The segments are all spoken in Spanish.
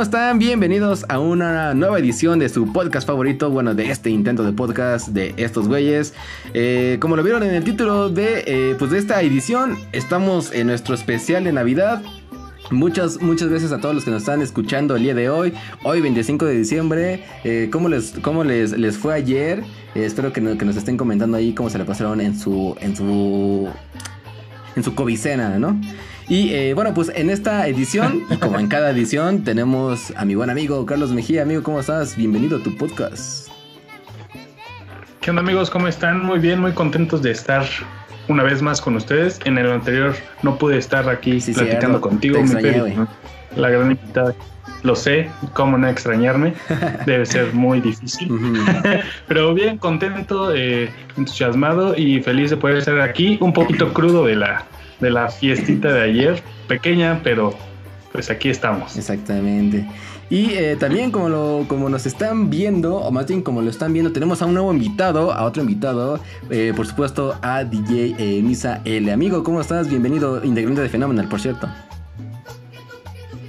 ¿cómo están? Bienvenidos a una nueva edición de su podcast favorito, bueno, de este intento de podcast de estos güeyes. Eh, como lo vieron en el título de, eh, pues de esta edición, estamos en nuestro especial de Navidad. Muchas, muchas gracias a todos los que nos están escuchando el día de hoy. Hoy 25 de diciembre. Eh, ¿Cómo, les, cómo les, les fue ayer? espero que, que, nos estén comentando ahí cómo se la pasaron en su. en su. en su covicena, ¿no? Y eh, bueno, pues en esta edición, y como en cada edición, tenemos a mi buen amigo Carlos Mejía. Amigo, ¿cómo estás? Bienvenido a tu podcast. ¿Qué onda amigos? ¿Cómo están? Muy bien, muy contentos de estar una vez más con ustedes. En el anterior no pude estar aquí platicando contigo. la gran invitada. Lo sé, cómo no extrañarme. Debe ser muy difícil. Pero bien, contento, eh, entusiasmado y feliz de poder estar aquí. Un poquito crudo de la de la fiestita de ayer, pequeña, pero pues aquí estamos. Exactamente. Y eh, también como, lo, como nos están viendo, o más bien como lo están viendo, tenemos a un nuevo invitado, a otro invitado, eh, por supuesto a DJ eh, Misa L. Amigo, ¿cómo estás? Bienvenido, integrante de Phenomenal, por cierto.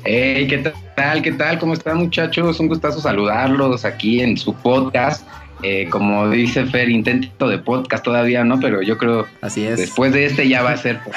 Hey, ¿qué tal? ¿Qué tal? ¿Cómo están muchachos? Un gustazo saludarlos aquí en su podcast. Eh, como dice Fer, intento de podcast todavía, ¿no? Pero yo creo Así es. después de este ya va a ser.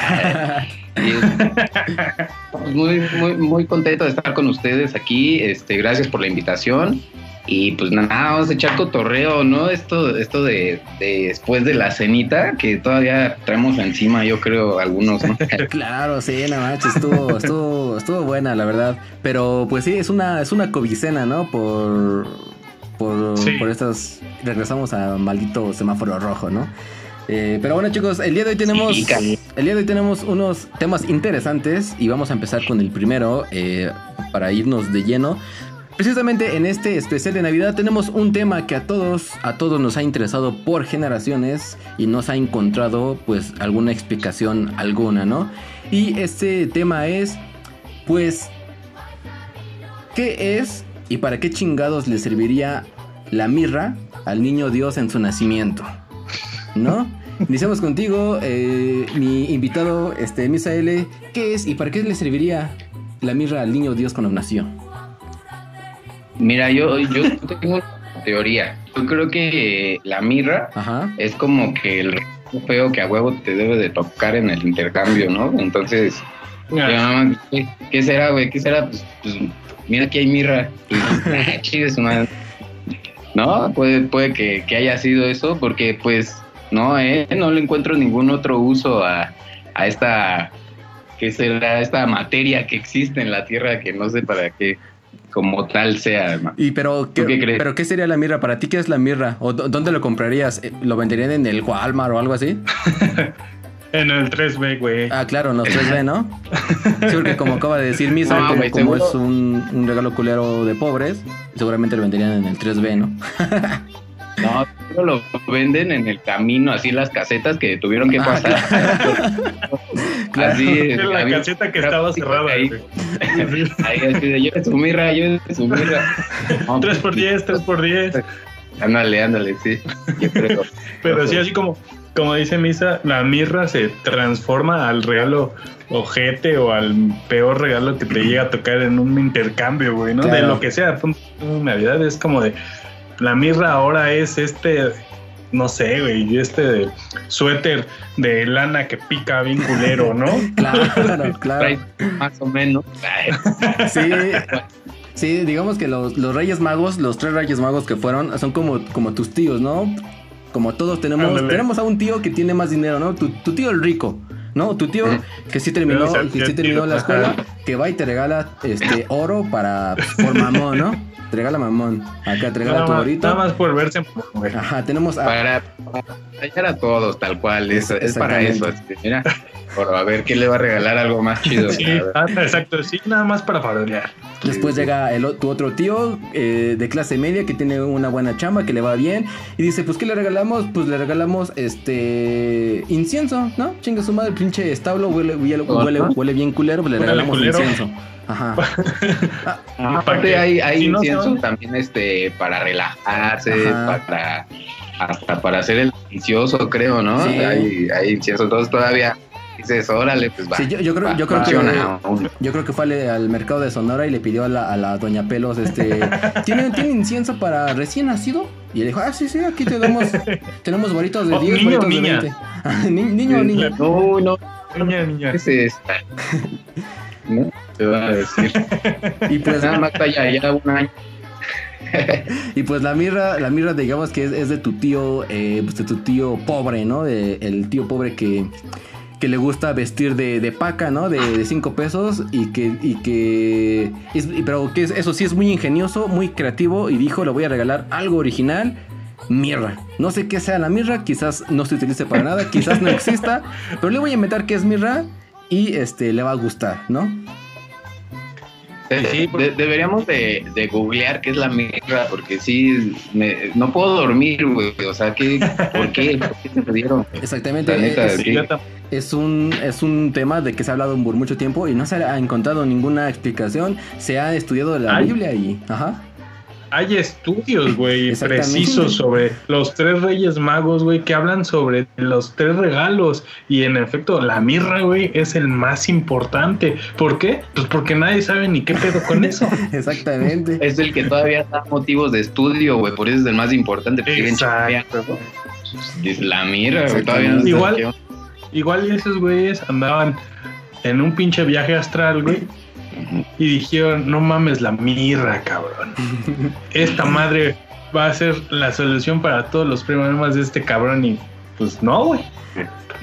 Pues, muy, muy, muy contento de estar con ustedes aquí. Este, gracias por la invitación. Y pues nada, vamos a echar cotorreo, ¿no? Esto, esto de, después de la cenita, que todavía traemos encima, yo creo, algunos, ¿no? claro, sí, nada más, estuvo, estuvo, estuvo buena, la verdad. Pero pues sí, es una, es una covicena, ¿no? Por por, por estas. Regresamos a maldito semáforo rojo, ¿no? Eh, pero bueno chicos, el día de hoy tenemos el día de hoy tenemos unos temas interesantes y vamos a empezar con el primero eh, para irnos de lleno. Precisamente en este especial de Navidad tenemos un tema que a todos a todos nos ha interesado por generaciones y nos ha encontrado pues alguna explicación alguna, ¿no? Y este tema es pues ¿qué es ¿Y para qué chingados le serviría la mirra al niño Dios en su nacimiento? ¿No? Iniciamos contigo, eh, mi invitado, este, Misael. ¿Qué es y para qué le serviría la mirra al niño Dios cuando nació? Mira, yo, yo tengo una teoría. Yo creo que la mirra es como que el feo que a huevo te debe de tocar en el intercambio, ¿no? Entonces, ah. ¿qué, será, güey? ¿Qué será? pues, pues mira que hay mirra. no, puede, puede que, haya sido eso, porque pues no, eh, no le encuentro ningún otro uso a, a esta, que será esta materia que existe en la Tierra que no sé para qué como tal sea. ¿Y pero qué, crees? pero qué sería la mirra? ¿Para ti qué es la mirra? ¿O dónde lo comprarías? ¿Lo venderían en el Walmart o algo así? En el 3B, güey. Ah, claro, en los 3B, ¿no? sí, porque como acaba de decir Misa, como, es un, un, regalo culero de pobres, seguramente lo venderían en el 3B, ¿no? no, lo venden en el camino, así las casetas que tuvieron que ah, pasar. claro. Así, la caseta que estaba cerrada. Ahí, ahí así de, yo su mirra, yo su mirra. 3 por 10, 3 por 10. Ándale, ándale, sí. Yo creo. Pero sí, así como como dice Misa, la mirra se transforma al regalo ojete o al peor regalo que te llega a tocar en un intercambio, güey, ¿no? De lo que sea. Navidad es como de. La mirra ahora es este. No sé, güey, este suéter de lana que pica bien culero, ¿no? claro, claro. Más o menos. sí. Sí, digamos que los, los, Reyes Magos, los tres Reyes Magos que fueron, son como, como tus tíos, ¿no? Como todos tenemos, tenemos a un tío que tiene más dinero, ¿no? Tu, tío el rico, ¿no? Tu tío que sí terminó, que sí terminó la escuela, que va y te regala este oro para por mamón, ¿no? Te regala mamón. Acá te regala tu orito. Nada más por verse. Ajá, tenemos a... Para, para a todos, tal cual. Es, es para eso. Mira, a ver quién le va a regalar algo más chido. Sí, ah, exacto. Sí, nada más para parodiar. Después llega el, tu otro tío eh, de clase media que tiene una buena chamba, que le va bien. Y dice, pues, ¿qué le regalamos? Pues le regalamos este incienso, ¿no? Chinga su madre, pinche establo, huele, huele, huele, bien culero, pues le regalamos incienso. Ajá. Ah, aparte hay, hay incienso también este para relajarse, para hasta para hacer el delicioso, creo, ¿no? Hay, hay incienso, entonces todavía dices, órale, pues va. Sí, yo, yo, creo, yo, creo que, yo creo que fue al, mercado de Sonora y le pidió a la, a la doña Pelos, este, ¿tiene, ¿tiene incienso para recién nacido? Y le dijo, ah, sí, sí, aquí tenemos, tenemos bolitos de 10, bolitos de 20. niño o niña. No, no, niña, niña. ¿Qué es esta? ¿No? Te va a decir. Y pues nada más allá, ya un año. y pues la mirra, la mirra digamos que es, de tu tío, eh, pues de tu tío pobre, ¿no? De, el tío pobre que, que le gusta vestir de, de paca, ¿no? De 5 pesos y que, y que pero que eso sí es muy ingenioso, muy creativo y dijo, le voy a regalar algo original. Mirra. No sé qué sea la mirra, quizás no se utilice para nada, quizás no exista, pero le voy a inventar que es mirra y este le va a gustar, ¿no? Sí, deberíamos de, googlear qué es la mirra, porque sí, no puedo dormir, güey. O sea, ¿qué, ¿por qué? ¿Por qué se dieron? Exactamente. es, un, es un tema de que se ha hablado por mucho tiempo y no se ha encontrado ninguna explicación. Se ha estudiado la Biblia y... Ajá hay estudios, güey, precisos sobre los tres reyes magos, güey, que hablan sobre los tres regalos. Y en efecto, la mirra, güey, es el más importante. ¿Por qué? Pues porque nadie sabe ni qué pedo con eso. Exactamente. Es el que todavía da motivos de estudio, güey, por eso es el más importante. Exacto. La mirra, güey, todavía no Igual, igual esos güeyes andaban en un pinche viaje astral, güey y dijeron, no mames la mirra, cabrón. Esta madre va a ser la solución para todos los problemas de este cabrón y pues no, güey.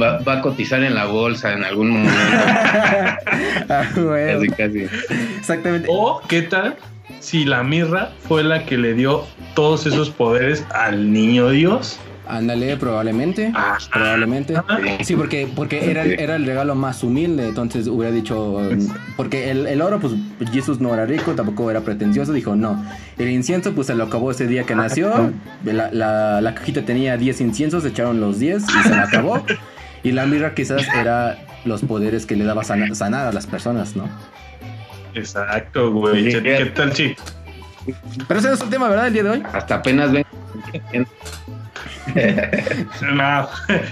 Va, a cotizar en la bolsa en algún momento. ah, Casi, casi. Exactamente. O, ¿qué tal si la mirra fue la que le dio todos esos poderes al niño Dios? Ándale, probablemente. Ah, probablemente. Sí, porque, porque era, era el regalo más humilde. Entonces hubiera dicho. Porque el, oro, pues Jesús no era rico, tampoco era pretencioso. Dijo, no. El incienso, pues se lo acabó ese día que nació. La, la, cajita tenía 10 inciensos, echaron los 10 y se lo acabó. Y la mirra, quizás, era los poderes que le daba sanar a las personas, ¿no? Exacto, güey. ¿Qué tal, sí? Pero ese no es el tema, ¿verdad? El día de hoy. Hasta apenas ven. no,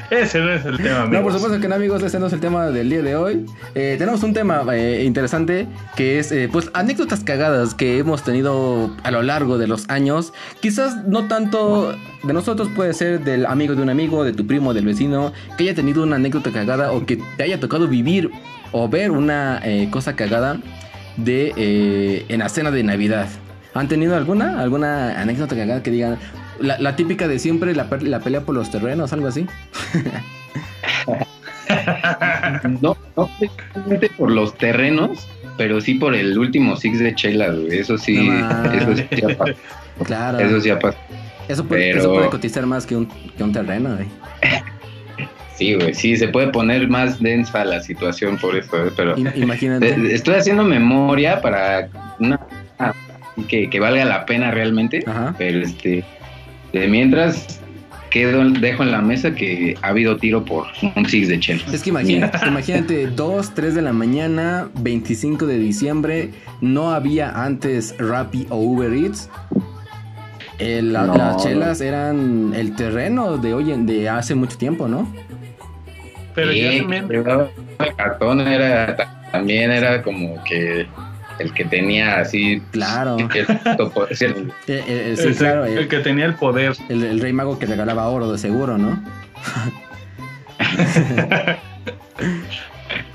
ese no es el tema. No, por supuesto que no, amigos, ese no es el tema del día de hoy. Eh, tenemos un tema eh, interesante que es, eh, pues, anécdotas cagadas que hemos tenido a lo largo de los años. Quizás no tanto de nosotros, puede ser del amigo de un amigo, de tu primo, del vecino, que haya tenido una anécdota cagada o que te haya tocado vivir o ver una cosa cagada de en la cena de Navidad. ¿Han tenido alguna? ¿Alguna anécdota cagada que digan, la, típica de siempre, la, pelea por los terrenos, algo así. no, no precisamente por los terrenos, pero sí por el último Six de Chela, Eso sí, eso sí ya pasa. Claro. Eso sí ya pasa. Eso puede, eso puede cotizar más que un, que un terreno, güey. Sí, güey, sí, se puede poner más densa la situación por eso, pero... Imagínate. Estoy haciendo memoria para una... Que, que valga la pena realmente, pero este de mientras, quedo, dejo en la mesa que ha habido tiro por un six de Chelsea. Es que imagínate, imagínate, 2, 3 de la mañana, 25 de diciembre, no había antes Rappi o Uber Eats. Las chelas eran el terreno de hoy de hace mucho tiempo, ¿no? Pero ya también. El cartón era también era como que el que tenía así. Claro. El, que tenía el poder. El, rey mago que regalaba oro, de seguro, ¿no?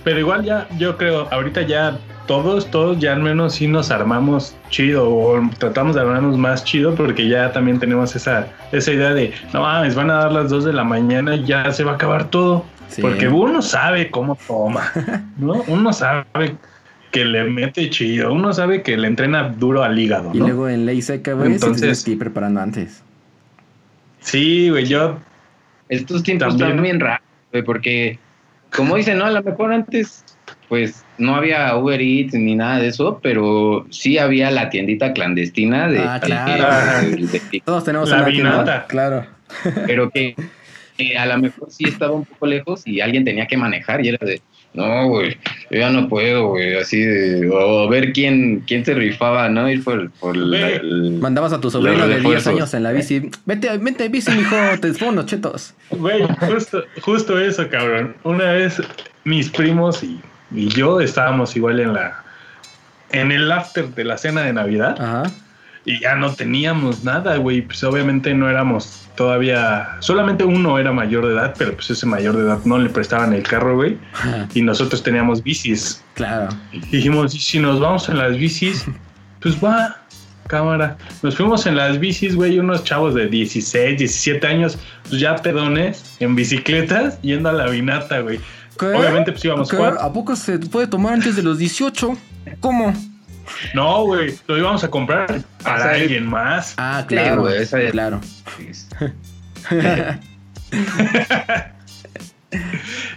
Pero igual ya, yo creo, ahorita ya todos, todos ya al menos sí nos armamos chido o tratamos de armarnos más chido porque ya también tenemos esa, esa idea de, no mames, van a dar las 2 de la mañana y ya se va a acabar todo. Porque uno sabe cómo toma, ¿no? Uno sabe que le mete chido. Uno sabe que le entrena duro al hígado. Y luego en ley seca, güey, Entonces, ir preparando antes. Sí, güey, yo. Estos tiempos están bien raros, güey, porque, como dicen, no, a lo mejor antes, pues no había Uber Eats ni nada de eso, pero sí había la tiendita clandestina de. Ah, claro. Todos tenemos la una claro. Pero que, que a lo mejor sí estaba un poco lejos y alguien tenía que manejar y era de no, güey, yo ya no puedo, güey, así de, o ver quién, quién se rifaba, ¿no? Ir por, por Mandabas a tu sobrino de 10 años en la bici, vete, vete bici, mijo, te pongo chetos. Güey, justo, justo eso, cabrón. Una vez mis primos y, y, yo estábamos igual en la en el after de la cena de Navidad. Ajá. Y ya no teníamos nada, güey. Pues obviamente no éramos todavía. Solamente uno era mayor de edad, pero pues ese mayor de edad no le prestaban el carro, güey. Y nosotros teníamos bicis. Claro. Y dijimos, si nos vamos en las bicis, pues va, cámara. Nos fuimos en las bicis, güey, unos chavos de 16, 17 años, pues ya pedones, en bicicletas, yendo a la vinata, güey. Obviamente, pues íbamos ¿A poco se puede tomar antes de los 18? ¿Cómo? No, güey, lo íbamos a comprar para alguien más. Ah, claro, güey, eso es claro.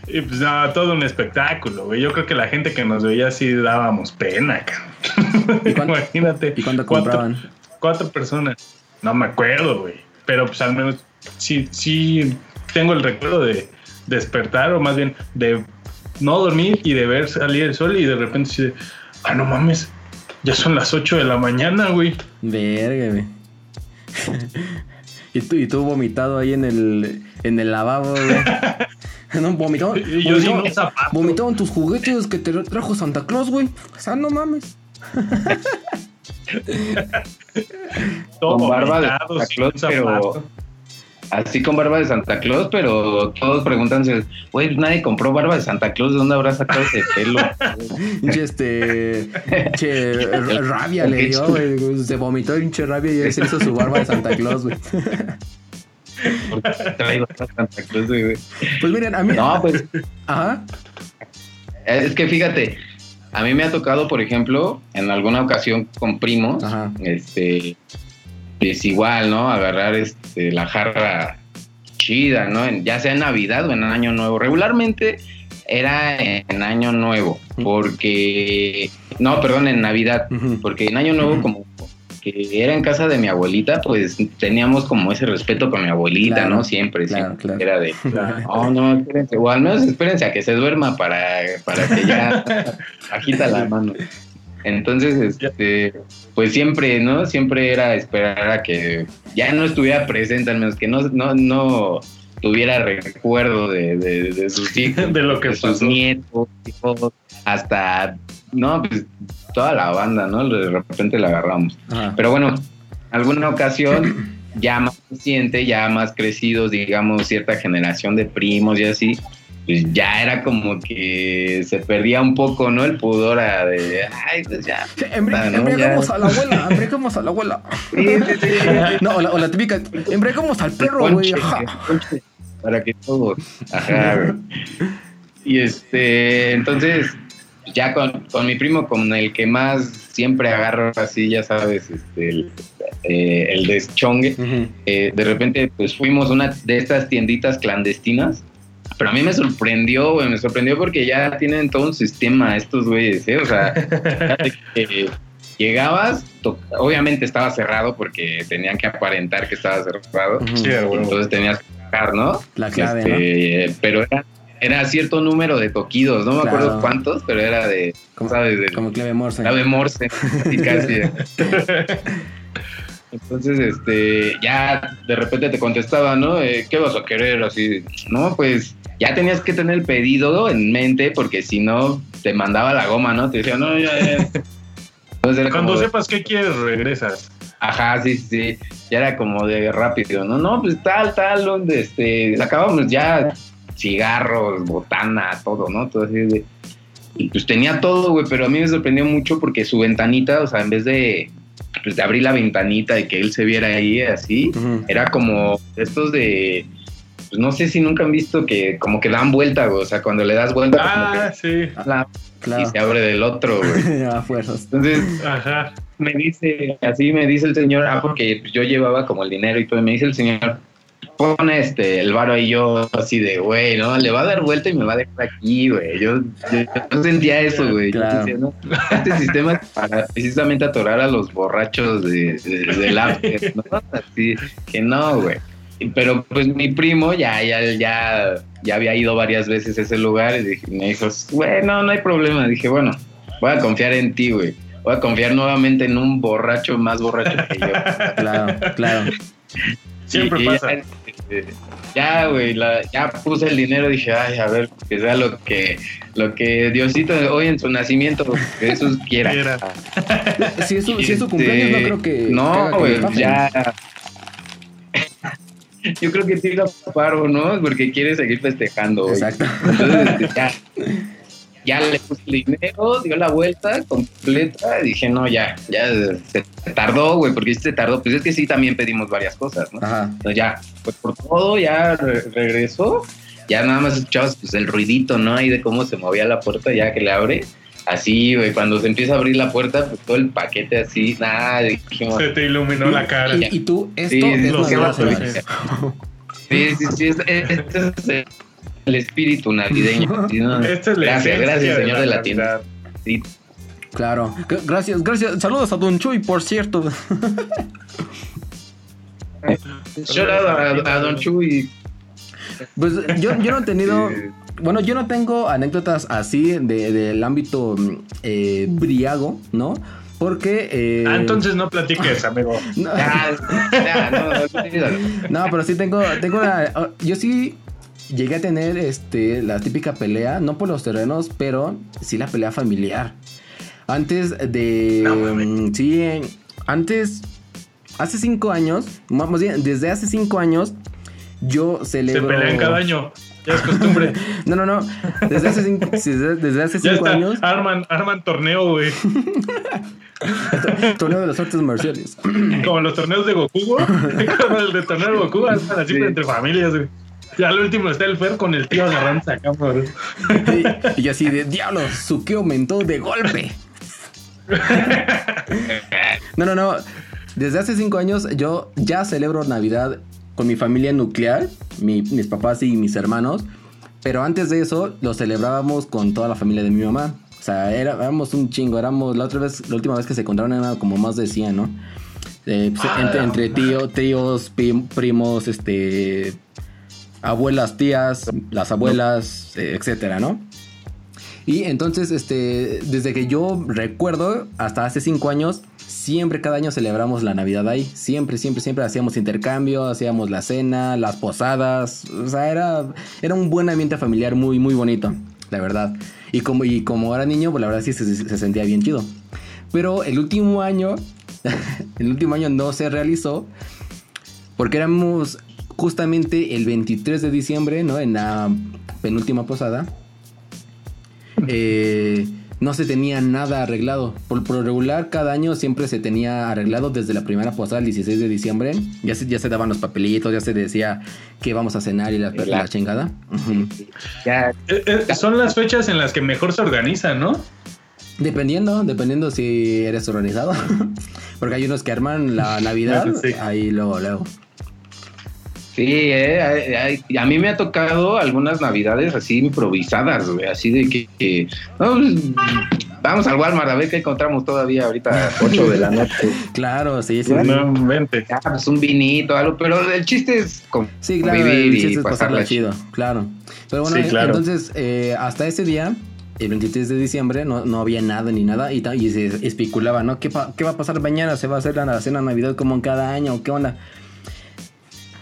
y pues no, todo un espectáculo, güey. Yo creo que la gente que nos veía así dábamos pena, cabrón. Imagínate. ¿Y cuándo compraban? Cuatro, personas. No me acuerdo, güey. Pero pues al menos sí, sí tengo el recuerdo de despertar, o más bien de no dormir y de ver salir el sol y de repente sí, ah, no mames, ya son las 8 de la mañana, güey. Verga, güey. y, tú, y tú vomitado ahí en el, en el lavabo, güey. No, vomitó, yo vomitó, vomitaron tus juguetes que te trajo Santa Claus, güey. O sea, no mames. Con barba de Santa Claus, pero así con barba de Santa Claus, pero todos preguntan, güey, nadie compró barba de Santa Claus, ¿de dónde habrá sacado ese pelo? este, che, rabia le dio, güey, se vomitó hinche rabia y se hizo su barba de Santa Claus, güey. Santa Claus, güey. Pues miren, a mí. No, pues. Ajá. Es que fíjate, a mí me ha tocado, por ejemplo, en alguna ocasión con primos, este, es igual, ¿no? Agarrar este, la jarra chida, ¿no? ya sea en Navidad o en Año Nuevo. Regularmente era en Año Nuevo, porque... No, perdón, en Navidad, porque en Año Nuevo como que era en casa de mi abuelita, pues teníamos como ese respeto con mi abuelita, ¿no? Siempre, siempre. Era de, oh, no, espérense, o al menos espérense a que se duerma para, para que ya agita la mano. Entonces, este, pues siempre, ¿no? Siempre era esperar a que ya no estuviera presente, al menos que no, no, no tuviera recuerdo de, de, sus hijos, de lo que sus nietos, hasta, no, pues toda la banda, ¿no? De repente la agarramos. Pero bueno, alguna ocasión ya más reciente, ya más crecidos, digamos, cierta generación de primos y así, pues ya era como que se perdía un poco, ¿no? El pudor a de, ay, pues ya. Embriagamos a la abuela, embriagamos a la abuela. no, o la, típica, embriagamos al perro, güey. Para que todos, ajá, Y este, entonces, ya con, con, mi primo, con el que más siempre agarro así, ya sabes, este, el, eh, el deschongue, eh, de repente, pues fuimos a una de estas tienditas clandestinas pero a mí me sorprendió, güey, me sorprendió porque ya tienen todo un sistema estos güeyes, ¿eh? O sea, llegabas, obviamente estaba cerrado porque tenían que aparentar que estaba cerrado. Sí, Entonces tenías que tocar, ¿no? La clave, este, Pero era, era, cierto número de toquidos, no me acuerdo cuántos, pero era de, como, ¿sabes? De, como clave Morse. Clave Morse, casi casi. Entonces, este, ya de repente te contestaba, ¿no? Eh, ¿Qué vas a querer? Así, no, pues ya tenías que tener el pedido en mente porque si no te mandaba la goma, ¿no? Te decía, no, ya, Cuando sepas qué quieres, regresas. Ajá, sí, sí. Ya era como de rápido, ¿no? No, pues tal, tal, donde este, acabamos ya cigarros, botana, todo, ¿no? Todo así de. Y pues tenía todo, güey, pero a mí me sorprendió mucho porque su ventanita, o sea, en vez de, pues, de abrir la ventanita y que él se viera ahí así, era como estos de pues no sé si nunca han visto que como que dan vuelta, güey. O sea, cuando le das vuelta, ah, sí. y se abre del otro, güey. A fuerzas. Entonces, Ajá. me dice, así me dice el señor, ah, porque yo llevaba como el dinero y todo, y me dice el señor, pone este, el varo ahí yo así de, güey, ¿no? Le va a dar vuelta y me va a dejar aquí, güey. Yo, yo, sentía eso, güey. Claro. ¿no? Este sistema es para precisamente atorar a los borrachos de, de, del ¿no? Así que no, güey. Pero pues mi primo ya, ya, ya, ya había ido varias veces a ese lugar y dije, me dijo, bueno, no hay problema. Dije, bueno, voy a confiar en ti, güey. Voy a confiar nuevamente en un borracho más borracho que yo. claro, claro. Siempre pasa. Ya, güey, ya puse el dinero, dije, ay, a ver, que sea lo que, lo que Diosito hoy en su nacimiento, Jesús quiera. si, es su, si es su cumpleaños, no creo que. No, güey, ya. Yo creo que tira paro, ¿no? Porque quiere seguir festejando. Exacto. Entonces, ya ya le puse el dinero, dio la vuelta completa, y dije, no, ya, ya se tardó, güey, porque se tardó, pues es que sí también pedimos varias cosas, ¿no? Ajá. Entonces ya, pues por todo, ya regresó, ya nada más escuchabas pues el ruidito, ¿no? Ahí de cómo se movía la puerta ya que le abre. Así, güey, cuando se empieza a abrir la puerta, pues todo el paquete así, nada, dijimos. Se te iluminó la cara. Y, tú, esto es lo que vas a hacer. Sí, sí, sí, este, es el espíritu navideño. Esta es gracias, gracias, señor de la, tienda. Claro, gracias, gracias. Saludos a Don Chuy, por cierto. Shout a, a, Don Chuy. Pues yo, yo no he tenido. Bueno, yo no tengo anécdotas así de, del ámbito eh, briago, ¿no? Porque. Eh... Ah, entonces no platiques, amigo. no, no, pero sí tengo, tengo una. Yo sí llegué a tener este, la típica pelea, no por los terrenos, pero sí la pelea familiar. Antes de... Mm, sí, antes... Hace cinco años, más bien, desde hace cinco años, yo celebro... Se pelean cada año. Ya es costumbre. no, no, no. Desde hace cinco, desde, hace cinco años. Arman, arman torneo, güey. torneo de las artes marciales. Como los torneos de Goku, güey. Como el de torneo de Goku, así entre familias, güey. Ya al último está el Fer con el tío agarrándose acá, por... y, y así de diablo, su que aumentó de golpe. no, no, no. Desde hace cinco años yo ya celebro Navidad con mi familia nuclear, mis papás y mis hermanos. Pero antes de eso lo celebrábamos con toda la familia de mi mamá. O sea, éramos un chingo. Éramos la otra vez, la última vez que se encontraron era como más de 100, ¿no? Eh, pues, ah. entre, entre tío, tíos, primos, este, abuelas, tías, las abuelas, eh, etcétera, ¿no? Y entonces, este, desde que yo recuerdo, hasta hace cinco años, siempre cada año celebramos la Navidad ahí. Siempre, siempre, siempre hacíamos intercambio, hacíamos la cena, las posadas. O sea, era, era un buen ambiente familiar muy, muy bonito, la verdad. Y como, y como era niño, pues la verdad sí se, se sentía bien chido. Pero el último año, el último año no se realizó porque éramos justamente el 23 de diciembre, ¿no? En la penúltima posada, eh, no se tenía nada arreglado. Por, lo regular, cada año siempre se tenía arreglado desde la primera posada, el 16 de diciembre. Ya se, ya se daban los papelitos, ya se decía que vamos a cenar y la, la chingada. Eh, eh, son las fechas en las que mejor se organizan, ¿no? Dependiendo, dependiendo si eres organizado. Porque hay unos que arman la Navidad, ahí luego, luego. Sí, eh, a, mí me ha tocado algunas navidades así improvisadas, güey, así de que, pues, vamos al Walmart a ver qué encontramos todavía ahorita 8 de la noche. claro, sí, sí. No, vente. Ya, pues un vinito, algo, pero el chiste es como sí, claro, el chiste es pasarla chido, claro. Pero bueno, entonces, eh, hasta ese día, el 23 de diciembre no, no había nada ni nada y, y se especulaba, ¿no? ¿Qué, ¿Qué, va a pasar mañana? ¿Se va a hacer la cena Navidad como en cada año? ¿Qué onda?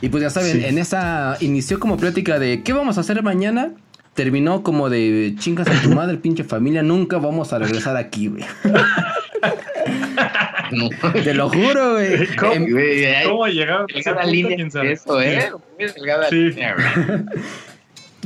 Y pues ya saben, en esa inició como plática de ¿qué vamos a hacer mañana? Terminó como de chingas a tu madre, pinche familia, nunca vamos a regresar aquí, güey. Te lo juro, güey. ¿Cómo, em, ¿Cómo llegaron a esa línea? Eso, ¿eh? Sí.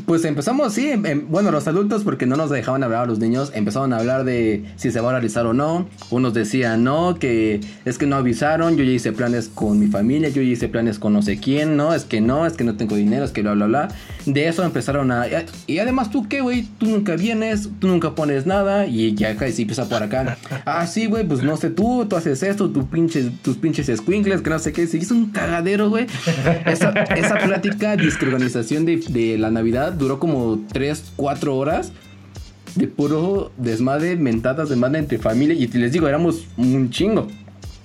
Pues empezamos, sí, bueno, los adultos, porque no nos dejaban hablar a los niños, empezaron a hablar de si se va a realizar o no. Unos decían no, que es que no avisaron, yo ya hice planes con mi familia, yo ya hice planes con no sé quién, no, es que no, es que no tengo dinero, es que bla, bla, bla. De eso empezaron a... Y además tú qué, güey, tú nunca vienes, tú nunca pones nada y ya acá sí empieza por acá. Ah, sí, güey, pues no sé tú, tú haces esto, tus pinches, tus pinches squinkles, que no sé qué. Se hizo un cagadero, güey. Esa, esa plática de organización de, de la Navidad duró como 3, 4 horas de puro desmadre, mentadas, desmadre entre familia. Y les digo, éramos un chingo.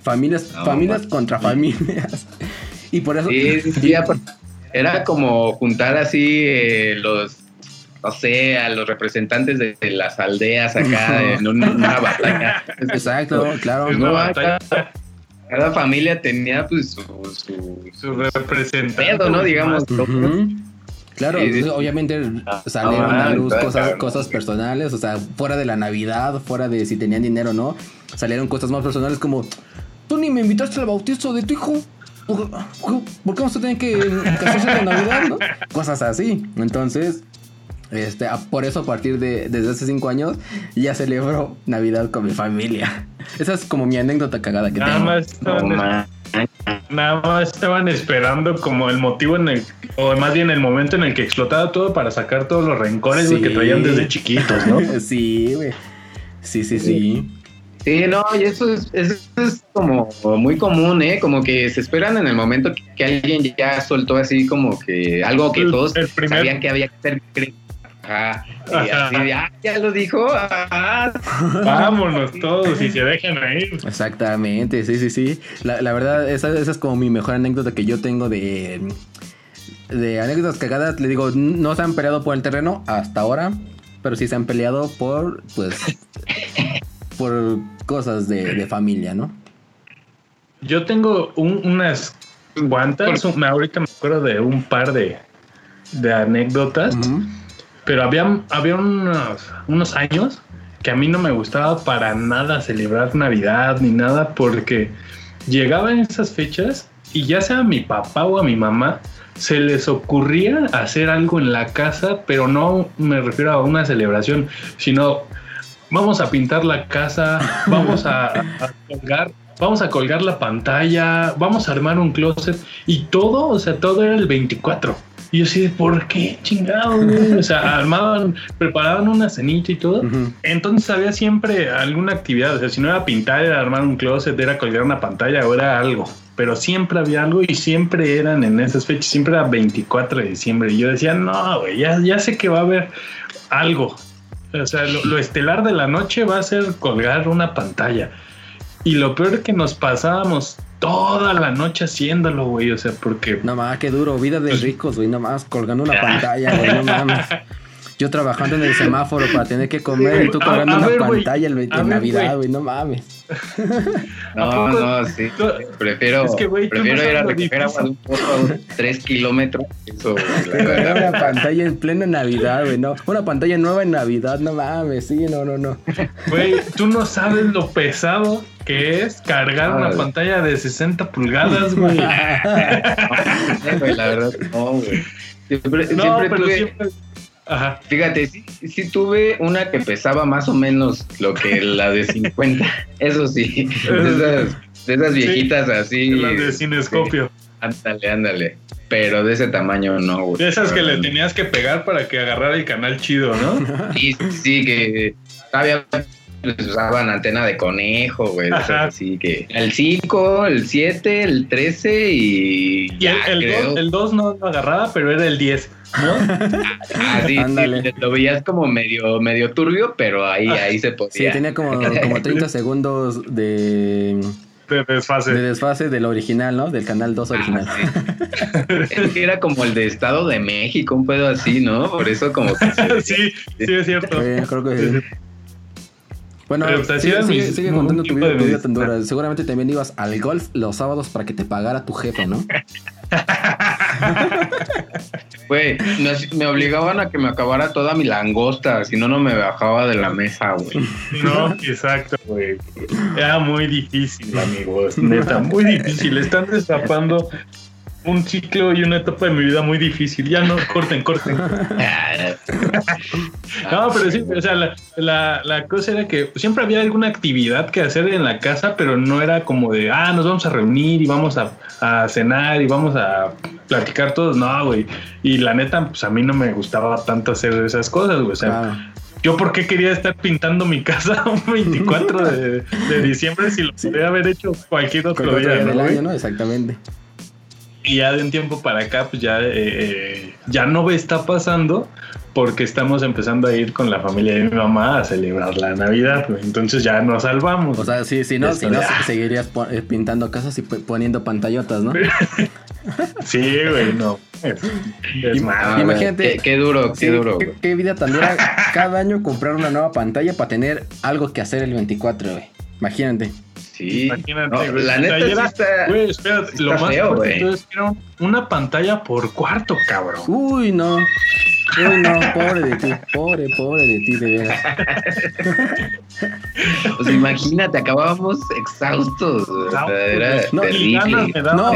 Familias, familias contra familias. y por eso. era como juntar así eh, los. No sé, a los representantes de, las aldeas acá en una, batalla. Exacto, claro. Es una batalla cada familia tenía pues su, su, su representante, ¿no? Digamos. Claro, obviamente salieron a luz cosas, cosas personales, o sea, fuera de la Navidad, fuera de si tenían dinero o no, salieron cosas más personales como, tú ni me invitaste al bautizo de tu hijo. ¿Por, qué vamos a tener que casarse de Navidad, no? Cosas así. Entonces, este, por eso a partir de desde hace cinco años ya celebro Navidad con mi familia. Esa es como mi anécdota cagada que nada tengo. Más nada más estaban esperando como el motivo en el, o más bien el momento en el que explotaba todo para sacar todos los rencores que traían desde chiquitos, ¿no? sí, güey. Sí, sí, sí. Sí, no, y eso es, eso es como muy común, ¿eh? Como que se esperan en el momento que, alguien ya soltó así como que algo que todos sabían que había que hacer Ajá. Y así, ah, ya lo dijo. Ah. Vámonos todos y se dejen ir. Exactamente, sí, sí, sí. La, la verdad, esa, esa, es como mi mejor anécdota que yo tengo de, de anécdotas cagadas. Le digo, no se han peleado por el terreno hasta ahora, pero sí se han peleado por, pues, por cosas de, de familia, ¿no? Yo tengo unas cuantas, ahorita me acuerdo de un par de, de anécdotas. Pero había, había unos, unos años que a mí no me gustaba para nada celebrar Navidad ni nada porque llegaban esas fechas y ya sea a mi papá o a mi mamá se les ocurría hacer algo en la casa, pero no me refiero a una celebración, sino vamos a pintar la casa, vamos a, a colgar vamos a colgar la pantalla, vamos a armar un closet y todo, o sea, todo era el 24. Y yo así ¿por qué chingado? O sea, armaban, preparaban una cenita y todo. Entonces había siempre alguna actividad. O sea, si no era pintar, era armar un closet, era colgar una pantalla o era algo. Pero siempre había algo y siempre eran en esas fechas. Siempre era 24 de diciembre. Y yo decía, no, güey, ya, ya sé que va a haber algo. O sea, lo, lo estelar de la noche va a ser colgar una pantalla. Y lo peor que nos pasábamos toda la noche haciéndolo, güey. O sea, porque. No más, qué duro. Vida de pues ricos, güey. No más, colgando una pantalla, güey. No mames. Yo trabajando en el semáforo para tener que comer y tú colgando una pantalla el, en Navidad, güey. No mames. No, no, sí. Prefiero, es que, güey, prefiero ir a recoger agua de un pozo a tres kilómetros. Eso, una pantalla en pleno Navidad, güey. No, una pantalla nueva en Navidad, no mames. Sí, no, no, no. Güey, tú no sabes lo pesado que es cargar una pantalla de 60 pulgadas, güey. no, la verdad, no, güey. Siempre, no, siempre pero siempre Ajá. Fíjate, sí, sí tuve una que pesaba más o menos lo que la de 50. Eso sí. De esas, viejitas así. La de cinescopio. ándale, ándale. Pero de ese tamaño no, güey. De esas que le tenías que pegar para que agarrara el canal chido, ¿no? Sí, sí, que había usaban antena de conejo, güey. Así que el 5, el 7, el 13 y. Y el 2 no lo agarraba, pero era el 10. ¿No? Ah, sí, lo veías como medio, medio turbio, pero ahí, ah, ahí se podía. Sí, tenía como, como 30 segundos de, de desfase. De desfase del original, ¿no? Del canal 2 original. es que era como el de Estado de México, un pedo así, ¿no? Por eso como que... sí, sí es cierto. creo que sí. Bueno, sigue, sigue, contando tu vida, tu vida tan dura. Seguramente también ibas al golf los sábados para que te pagara tu jefe, ¿no? Güey, me obligaban a que me acabara toda mi langosta, si no, no me bajaba de la mesa, güey. No, exacto, güey. Era muy difícil, amigos. Neta, muy difícil. Están destapando un ciclo y una etapa de mi vida muy difícil. Ya no, corten, corten. no, pero sí, o sea, la, la, cosa era que siempre había alguna actividad que hacer en la casa, pero no era como de, ah, nos vamos a reunir y vamos a, a cenar y vamos a platicar todos. No, güey. Y la neta, pues a mí no me gustaba tanto hacer esas cosas, güey. O sea, yo por qué quería estar pintando mi casa un 24 de, de diciembre si lo podría haber hecho cualquier otro día. Del año, ¿no? Exactamente. Y ya de un tiempo para acá, pues ya, eh, ya no está pasando porque estamos empezando a ir con la familia de mi mamá a celebrar la Navidad. Entonces ya nos salvamos. O sea, sí, si no, si no seguirías eh, pintando casas y poniendo pantallotas, ¿no? sí, güey, no. Imagínate. Qué, duro, qué duro. Qué, vida tan dura cada año comprar una nueva pantalla para tener algo que hacer el 24, güey. Imagínate. Sí, Sí. Imagínate, güey. La neta era, está, güey, espérate, lo más feo, güey. Era una pantalla por cuarto, cabrón. Uy, no. Uy, no, pobre de ti, pobre, pobre de ti, de veras. Pues imagínate, acabábamos exhaustos. era no, terrible. no,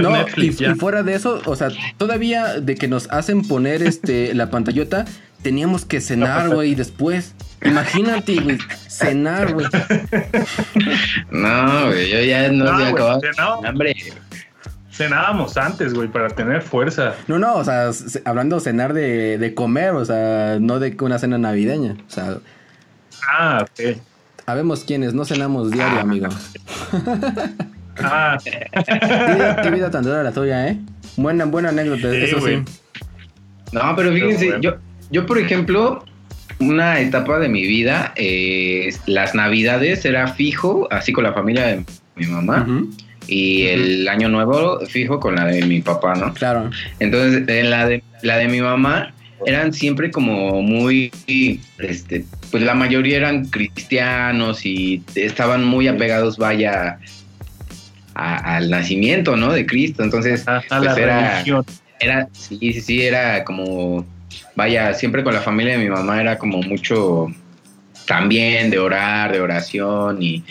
no y, fuera de eso, o sea, todavía de que nos hacen poner este la pantallota, teníamos que cenar, güey, después. Imagínate, güey, cenar, güey. No, güey, yo ya no, había acabado. Hambre cenábamos antes, güey, para tener fuerza. No, no, o sea, hablando de cenar de, de comer, o sea, no de una cena navideña. O sea. Ah, ok. Habemos quienes no cenamos diario, ah. amigo. ah. ¿Qué, vida, tan dura la tuya, ¿eh? Buena, buena anécdota, eso sí. No, pero fíjense, yo, yo, por ejemplo, una etapa de mi vida, eh, las navidades era fijo, así con la familia de mi mamá y el año nuevo fijo con la de mi papá, ¿no? Claro. Entonces, en la de, la de mi mamá eran siempre como muy, este, pues la mayoría eran cristianos y estaban muy apegados, vaya, al nacimiento, ¿no? De Cristo. Entonces, a, pues la era, religión. era, sí, sí, sí, era como, vaya, siempre con la familia de mi mamá era como mucho también de orar, de oración y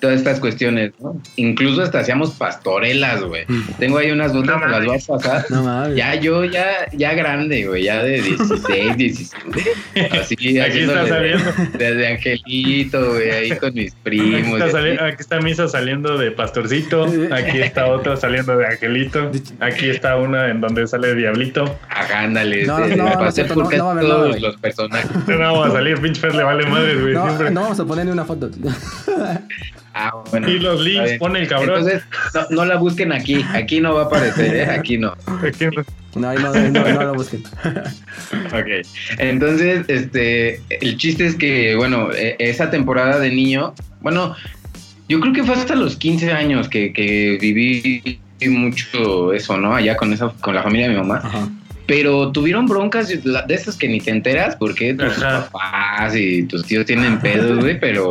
todas estas cuestiones, ¿no? Incluso hasta hacíamos pastorelas, güey. Mm. Tengo ahí unas botas que las vas a pasar. No, ya yo, ya, ya grande, güey, ya de 16, 17. Así, Aquí está saliendo. Desde Angelito, güey, ahí con mis primos. Aquí está, Misa saliendo de Pastorcito. Aquí está otra saliendo de Angelito. Aquí está una en donde sale Diablito. Ajá, ándale. No, no, no, pasé por todos los personajes. No vamos a salir, pinche Fer le vale madre no, no vamos a poner ni una foto. Ah, bueno. Y los links pone el cabrón. Entonces, no, la busquen aquí. Aquí no va a aparecer, ¿eh? Aquí no. no. No, no, no, la busquen. ok. Entonces, este, el chiste es que, bueno, e, esa temporada de niño, bueno, yo creo que fue hasta los 15 años que, que viví mucho eso, ¿no? Allá con esa, con la familia de mi mamá. Ajá pero tuvieron broncas de esas que ni te enteras porque tus papás y tus tíos tienen pedos, güey, pero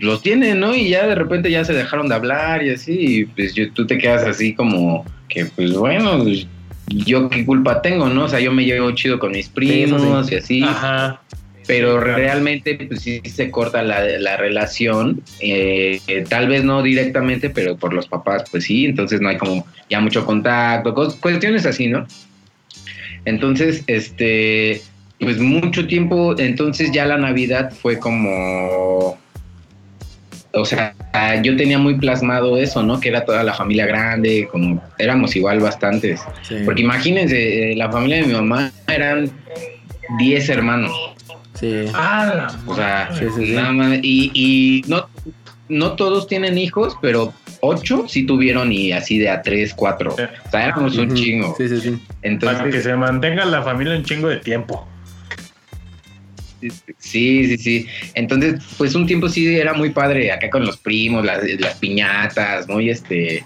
los tienen, ¿no? Y ya de repente ya se dejaron de hablar y así, y pues tú te quedas así como que, pues bueno, pues, yo qué culpa tengo, ¿no? O sea, yo me llevo chido con mis primos y así. Ajá. Pero realmente, pues sí se corta la, la relación, eh, tal vez no directamente, pero por los papás, pues sí, entonces no hay como ya mucho contacto, cuestiones así, ¿no? Entonces, este, pues mucho tiempo, entonces ya la Navidad fue como, o sea, yo tenía muy plasmado eso, ¿no? Que era toda la familia grande, como éramos igual bastantes. Porque imagínense, eh, la familia de mi mamá eran 10 hermanos. Sí. Ah, o sea, nada más. Y, y no, no todos tienen hijos, pero ocho sí tuvieron y así de a tres, cuatro. O sea, éramos un chingo. Sí, sí, sí. Entonces, Para que se mantenga la familia un chingo de tiempo. Sí, sí, sí. Entonces, pues un tiempo sí era muy padre acá con los primos, las, las piñatas, muy este.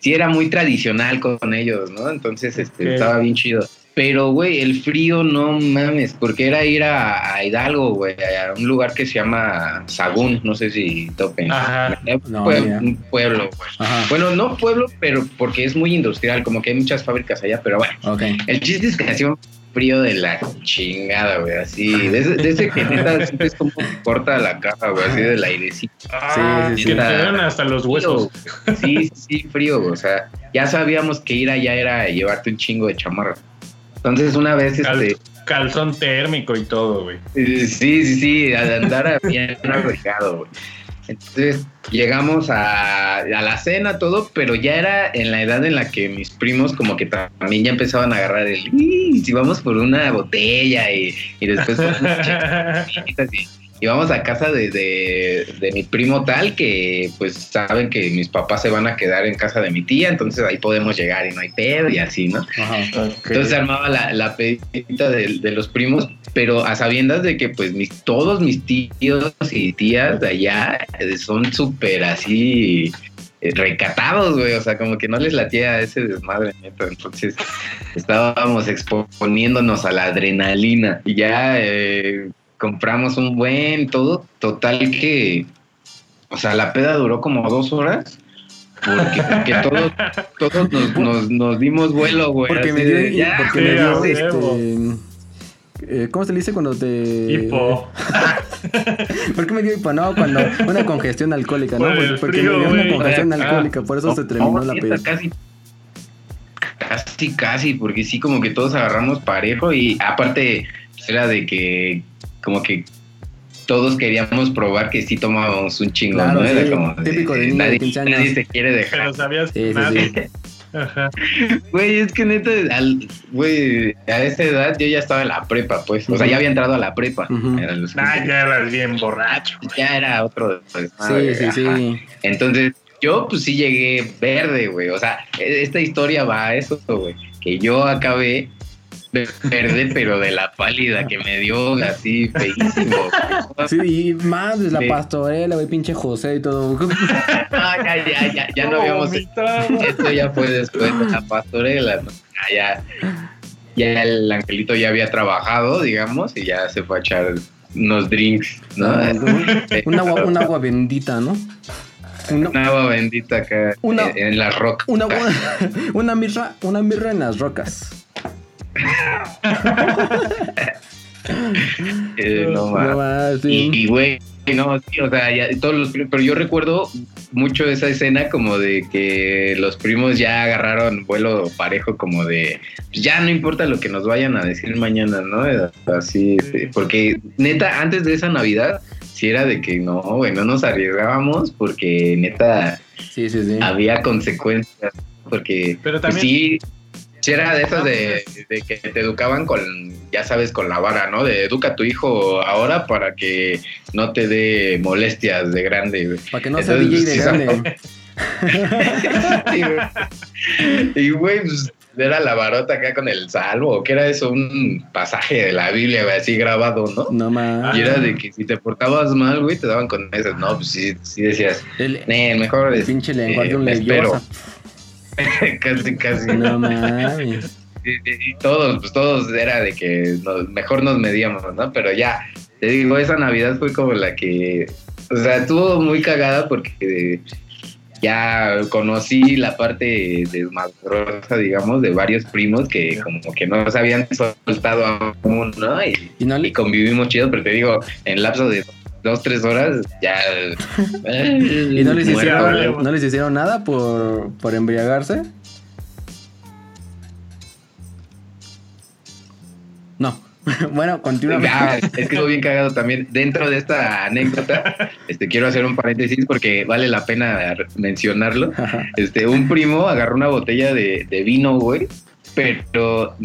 Sí, era muy tradicional con ellos, ¿no? Entonces, este, estaba bien chido. Pero, güey, el frío no mames, porque era ir a, Hidalgo, güey, a un lugar que se llama Sagún, no sé si topen. Ajá. un pueblo, güey. Bueno, no pueblo, pero porque es muy industrial, como que hay muchas fábricas allá, pero bueno. Okay. El chiste es que hacía un frío de la chingada, güey, así. De ese, que neta es como corta la caja, güey, así del airecito. Ah, sí, sí, sí. hasta los huesos. Sí, sí, frío, o sea, ya sabíamos que ir allá era llevarte un chingo de chamarra. Entonces una vez este... Calzón térmico y todo, güey. Sí, sí, sí, a andar bien abrigado, güey. Entonces llegamos a, a, la cena, todo, pero ya era en la edad en la que mis primos como que también ya empezaban a agarrar el, si vamos por una botella y, y después por y vamos a casa de, de, mi primo tal que pues saben que mis papás se van a quedar en casa de mi tía, entonces ahí podemos llegar y no hay pedo y así, ¿no? Entonces se armaba la, la pedita de, de, los primos, pero a sabiendas de que pues mis, todos mis tíos y tías de allá son súper así eh, recatados, güey, o sea, como que no les latía ese desmadre, entonces estábamos exponiéndonos a la adrenalina y ya... Eh, compramos un buen todo, total que o sea, la peda duró como dos horas. Porque, todos, todos nos, nos, nos, dimos vuelo, güey. Porque me dio, porque me dio este, eh, ¿Cómo se le dice cuando te. Hipo. ¿Por qué me dio hipo? No, cuando. Una congestión alcohólica, ¿no? Porque, me dio una congestión ah, alcohólica, por eso se terminó la peda. Casi, casi, casi, porque sí, como que todos agarramos parejo y aparte era de que, como que todos queríamos probar que sí tomábamos un chingo, ¿no? Era como. Típico de, nadie, nadie se quiere dejar. Pero sabías sí, nadie. Sí, Ajá. Güey, es que neta, al, güey, a esa edad yo ya estaba en la prepa, pues. O sea, ya había entrado a la prepa. ah, ya eras bien borracho. Ya era otro. Pues, sí, sí, sí. Entonces, yo pues sí llegué verde, güey. O sea, e, esta historia va a eso, güey. Que yo acabé verde, pero de la pálida que me dio así feísimo. Sí, y más de la pastorela, güey, pinche José y todo. Ah, ya, ya, ya, ya no habíamos. Esto ya fue después de la pastorela, ¿no? Ya, ya el angelito ya había trabajado, digamos, y ya se fue a echar unos drinks, ¿no? Ah, un, agua, un agua bendita, ¿no? Una, agua bendita acá en, las rocas. Una, una, mirra, una mirra en las rocas. Eh, no, más. Y, güey, no, sí, o sea, ya, todos los pero yo recuerdo mucho esa escena como de que los primos ya agarraron vuelo parejo como de pues ya no importa lo que nos vayan a decir mañana, ¿no? Así, porque neta, antes de esa Navidad, si era de que no, güey, no nos arriesgábamos porque neta había consecuencias, porque pero pues también... sí si era de esas de, que te educaban con, ya sabes, con la vara, ¿no? De educa a tu hijo ahora para que no te dé molestias de grande. Para que no sea DJ de grande. y güey, pues era la varota acá con el salvo, que era eso, un pasaje de la Biblia, güey, así grabado, ¿no? No más. Y era de que si te portabas mal, güey, te daban con eso. No, pues sí, sí decías, el, mejor. El pinche lenguaje de un espero. casi, casi. No mames. Y, todos, pues todos era de que mejor nos medíamos, ¿no? Pero ya, te digo, esa Navidad fue como la que, o sea, estuvo muy cagada porque ya conocí la parte desmadrosa, digamos, de varios primos que como que no se habían soltado aún, ¿no? Y, y, convivimos chido, pero te digo, en lapso de dos, tres horas, ya. ¿Y no les, hicieron, ¿no les hicieron nada por, por embriagarse? No. bueno, continúa. Ah, es que estuvo bien cagado también. Dentro de esta anécdota, este, quiero hacer un paréntesis porque vale la pena mencionarlo. Este, un primo agarró una botella de, de vino, güey, pero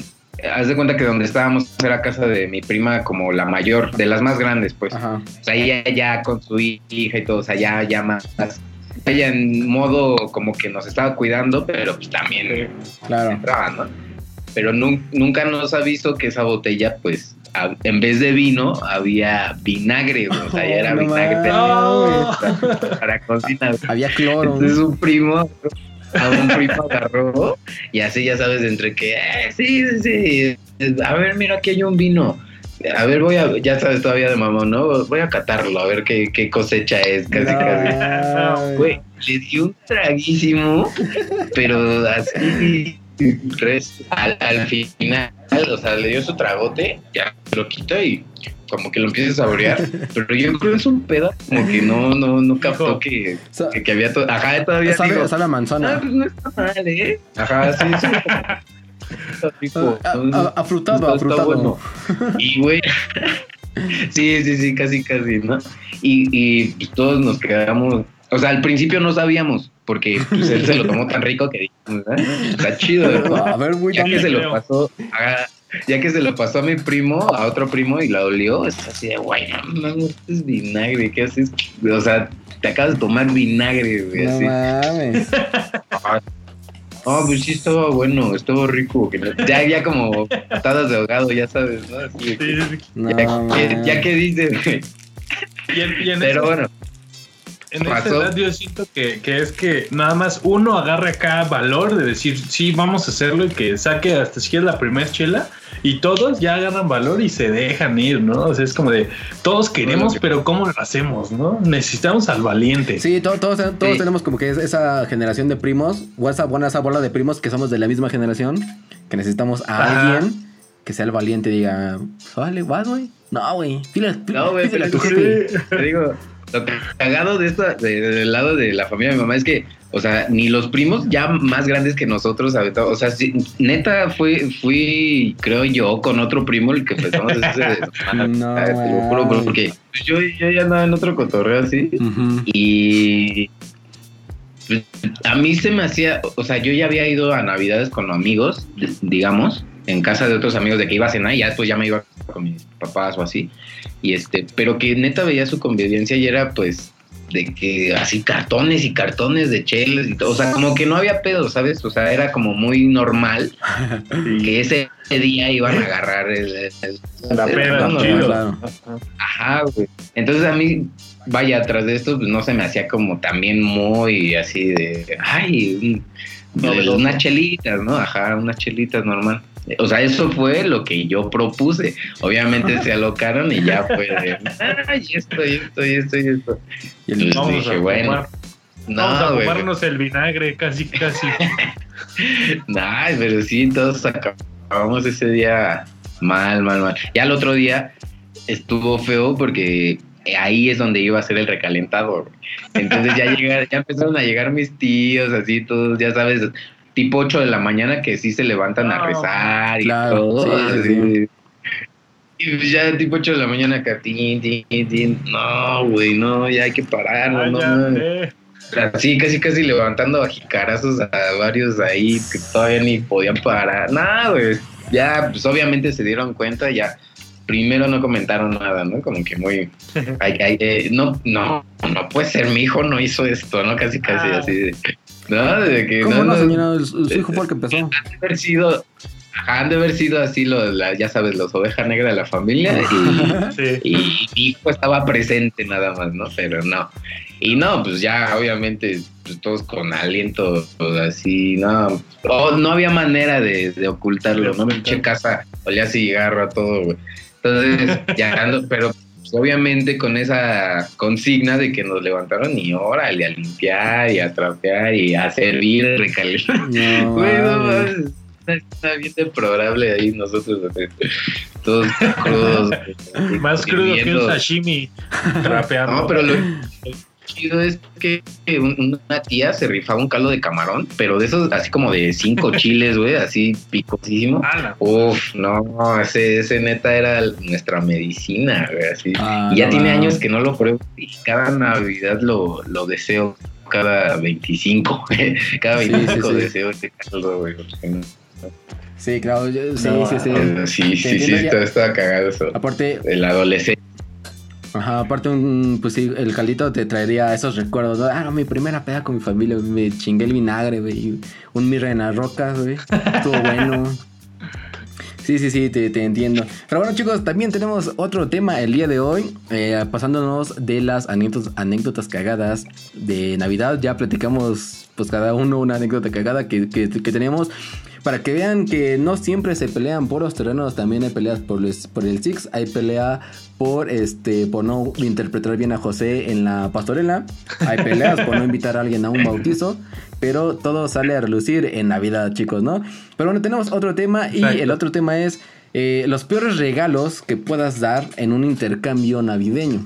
haz de cuenta que donde estábamos era casa de mi prima como la mayor, de las más grandes, pues. O sea, ella ya con su hija y todo, o sea, ya, ya más. Ella en modo como que nos estaba cuidando, pero pues también claro. entraba, ¿no? Pero nunca nos ha visto que esa botella, pues, en vez de vino, había vinagre, o sea, ya era vinagre para, cocinar. Había cloro. Entonces un primo a un primo agarró y así ya sabes entre que, eh, sí, sí, sí, a ver, mira, aquí hay un vino. A ver, voy a, ya sabes todavía de mamón, ¿no? Voy a catarlo, a ver qué, qué cosecha es, casi, casi. Güey, le dio un traguísimo, pero así, al, al final, o sea, le dio su tragote, ya lo quita y como que lo empieza a saborear. pero yo creo que es un pedo como que no, no, no captó que, que, había todo. Ajá, todavía. Sabe, digo, sabe a manzana. Ah, pues no está mal, ¿eh? Ajá, sí, sí. afrutado, afrutado. Y, güey. sí, sí, sí, casi, casi, ¿no? Y, y pues, todos nos quedamos. O sea, al principio no sabíamos, porque pues, él se lo tomó tan rico que dijimos, ¿eh? está chido. ¿no? A ver, güey, ya que se lo pasó, ya que se lo pasó a mi primo, a otro primo y la olió, es así de, güey, no, no, es vinagre, ¿qué haces? O sea, te acabas de tomar vinagre, güey, no así. mames. Ah, pues sí estaba bueno, estuvo rico. Ya, ya como patadas de ahogado, ya sabes, ¿no? Así no, ya, que, ya que dices, güey. Pero bueno. En esta edad yo siento que, que, es que nada más uno agarre acá valor de decir, sí, vamos a hacerlo y que saque hasta si es la primera chela y todos ya agarran valor y se dejan ir, ¿no? O sea, es como de, todos queremos, pero ¿cómo lo hacemos, no? Necesitamos al valiente. Sí, todos, todos, tenemos como que esa generación de primos, o esa, buena esa bola de primos que somos de la misma generación, que necesitamos a alguien que sea el valiente y diga, vale, vas, güey. No, güey, no, güey, tu jefe. Te digo, lo cagado de esto, del lado de la familia de mi mamá es que, o sea, ni los primos ya más grandes que nosotros, o sea, neta fui, fui, creo yo, con otro primo el que empezamos ese no, te lo juro, porque yo, yo, ya andaba en otro cotorreo así y a mí se me hacía, o sea, yo ya había ido a navidades con amigos, digamos, en casa de otros amigos de que iba a cenar y ya después ya me iba con mis papás o así. Y este, pero que neta veía su convivencia y era pues de que así cartones y cartones de cheles y todo, o sea, como que no había pedo, ¿sabes? O sea, era como muy normal que ese día iban a agarrar el, la peda, Ajá, güey. Entonces a mí, vaya, atrás de esto, pues no se me hacía como también muy así de, ay, unas chelitas, ¿no? Ajá, unas chelitas normal. O sea, eso fue lo que yo propuse. Obviamente se alocaron y ya fue de, ay, esto, y esto, y esto, y esto. Y entonces vamos dije, bueno. No, vamos a tomarnos el vinagre, casi, casi. Ay, pero sí, todos acabamos ese día mal, mal, mal. Ya el otro día estuvo feo porque ahí es donde iba a ser el recalentador. Entonces ya llegar, ya empezaron a llegar mis tíos, así todos, ya sabes, tipo 8 de la mañana que sí se levantan a rezar y todo. Y pues ya tipo 8 de la mañana acá, tin, tin, tin. no, güey, no, ya hay que parar, no, no. Así, casi, casi levantando a jicarazos a varios ahí que todavía ni podían parar. Nada, güey. Ya, pues obviamente se dieron cuenta, ya. Primero no comentaron nada, ¿no? Como que muy. Eh, no, no, no puede ser, mi hijo no hizo esto, ¿no? Casi, casi ah. así de. No, de que. ¿Cómo no, señora? Su hijo fue el que empezó. Han de haber sido. Han de haber sido así, lo, la, ya sabes, los ovejas negras de la familia. Y, y mi hijo estaba presente nada más, ¿no? Pero no. Y no, pues ya, obviamente, pues todos con aliento, pues, así, no. no había manera de, de ocultarlo, ¿no? Pinche casa, olía cigarro a todo, güey. Entonces, ya ando, pero pues, obviamente con esa consigna de que nos levantaron y órale a limpiar y a trapear y a servir, recalentar. No, bueno, está bien deplorable ahí nosotros, todos crudos. Más crudo que un sashimi trapeando. No, pero lo, chido es que una tía se rifaba un caldo de camarón, pero de esos así como de cinco chiles, güey, así picosísimo. Uf, no, ese, ese neta era nuestra medicina, güey, así. Ah, y ya tiene años que no lo pruebo y cada Navidad lo, lo deseo cada 25, cada 25 deseo ese caldo, güey. Sí, claro, sí, sí, sí. Sí, sí, sí, estaba cagado eso. Aparte, el adolescente Ajá, aparte un, pues sí, el caldito te traería esos recuerdos, ¿no? Ah, mi primera peda con mi familia, me chingué el vinagre, güey, un mirra en las rocas, güey, estuvo bueno. Sí, sí, sí, te, entiendo. Pero bueno, chicos, también tenemos otro tema el día de hoy. Eh, pasándonos de las anécdotas, anécdotas cagadas de Navidad. Ya platicamos, pues cada uno una anécdota cagada que, que, que tenemos. Para que vean que no siempre se pelean por los terrenos, también hay peleas por, por el Six, hay pelea por este por no interpretar bien a José en la pastorela, hay peleas por no invitar a alguien a un bautizo, pero todo sale a relucir en Navidad, chicos, ¿no? Pero bueno, tenemos otro tema y el otro tema es eh, los peores regalos que puedas dar en un intercambio navideño.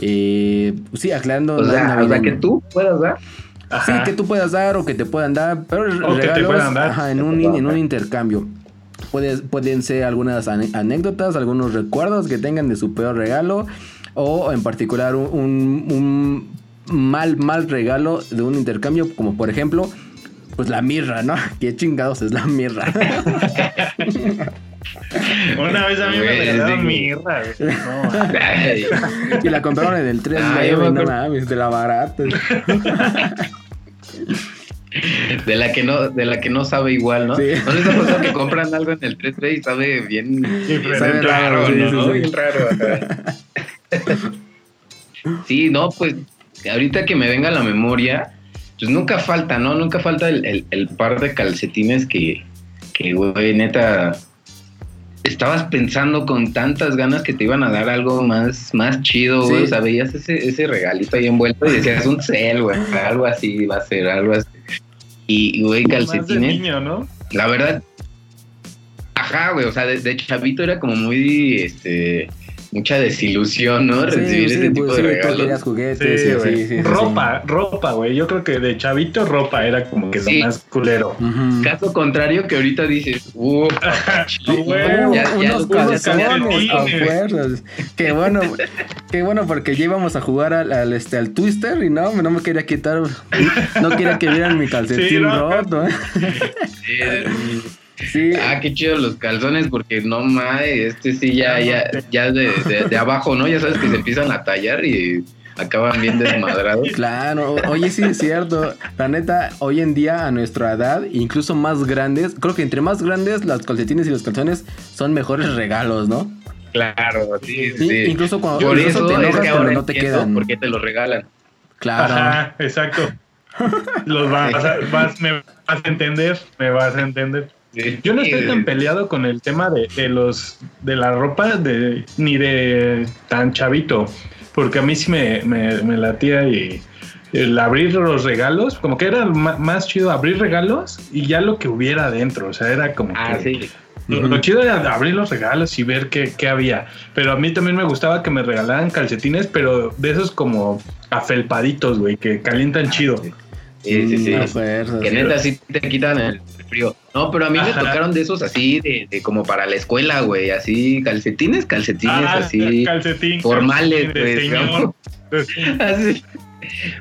Eh, sí, aclarando. O sea, que tú puedas dar. Sí, que tú puedas dar o que te puedan dar, pero regalos en, un, en un intercambio. pueden ser algunas anécdotas, algunos recuerdos que tengan de su peor regalo o en particular un, un, mal, mal regalo de un intercambio, como por ejemplo, pues la mirra, ¿no? ¿Qué chingados es la mirra? Una vez a mí me regalaron mirra. y la compraron en el 3 9, no mames, de la barata. De la que no, de la que no sabe igual, ¿no? Sí. ¿No les ha pasado que compran algo en el 3 y sabe bien, sabe raro, ¿no? Bien raro. sí, no, pues ahorita que me venga a la memoria, pues nunca falta, ¿no? Nunca falta el, el, par de calcetines que, que, güey, neta, estabas pensando con tantas ganas que te iban a dar algo más, más chido, güey. O sea, veías ese, ese regalito ahí envuelto y decías un cel, güey, algo así va a ser, algo así. Y, güey, calcetines. ¿no? La verdad, ajá, güey, o sea, de, de chavito era como muy, este mucha desilusión, ¿no? Recibir ese tipo pues, de regalos. juguetes, sí, sí, ropa, ropa, güey. Yo creo que de chavito ropa era como que lo más culero. Caso contrario que ahorita dices, uh, unos calzones, Qué bueno, qué bueno porque ya íbamos a jugar al, este al Twister y no, no me quería quitar, no quería que vieran mi calcetín roto. ¿eh? Sí. Ah, qué chido los calzones, porque no mames, este sí ya, ya, ya de, de, abajo, ¿no? Ya sabes que se empiezan a tallar y acaban bien desmadrados. Claro, oye, sí es cierto. La neta, hoy en día, a nuestra edad, incluso más grandes, creo que entre más grandes, las calcetines y los calzones son mejores regalos, ¿no? Claro, sí, sí. Incluso cuando Por eso te enojas, es que ahora no te quedan. ¿Por qué te los regalan? Claro. Ajá, exacto. Los vas vas, me vas a entender, me vas a entender. Yo no estoy tan peleado con el tema de, los de la ropa de ni de tan chavito, porque a mí sí me, me, latía y el abrir los regalos, como que era más chido abrir regalos y ya lo que hubiera adentro, o sea, era como ah, que Lo, chido era abrir los regalos y ver qué, qué, había. Pero a mí también me gustaba que me regalaran calcetines, pero de esos como afelpaditos, güey, que calientan chido. Sí, sí, sí. Mm, que neta sí te quitan el frío. No, pero a mí me tocaron de esos así, de, como para la escuela, güey, así, calcetines, calcetines, ah, así. Calcetín, formales, güey. así.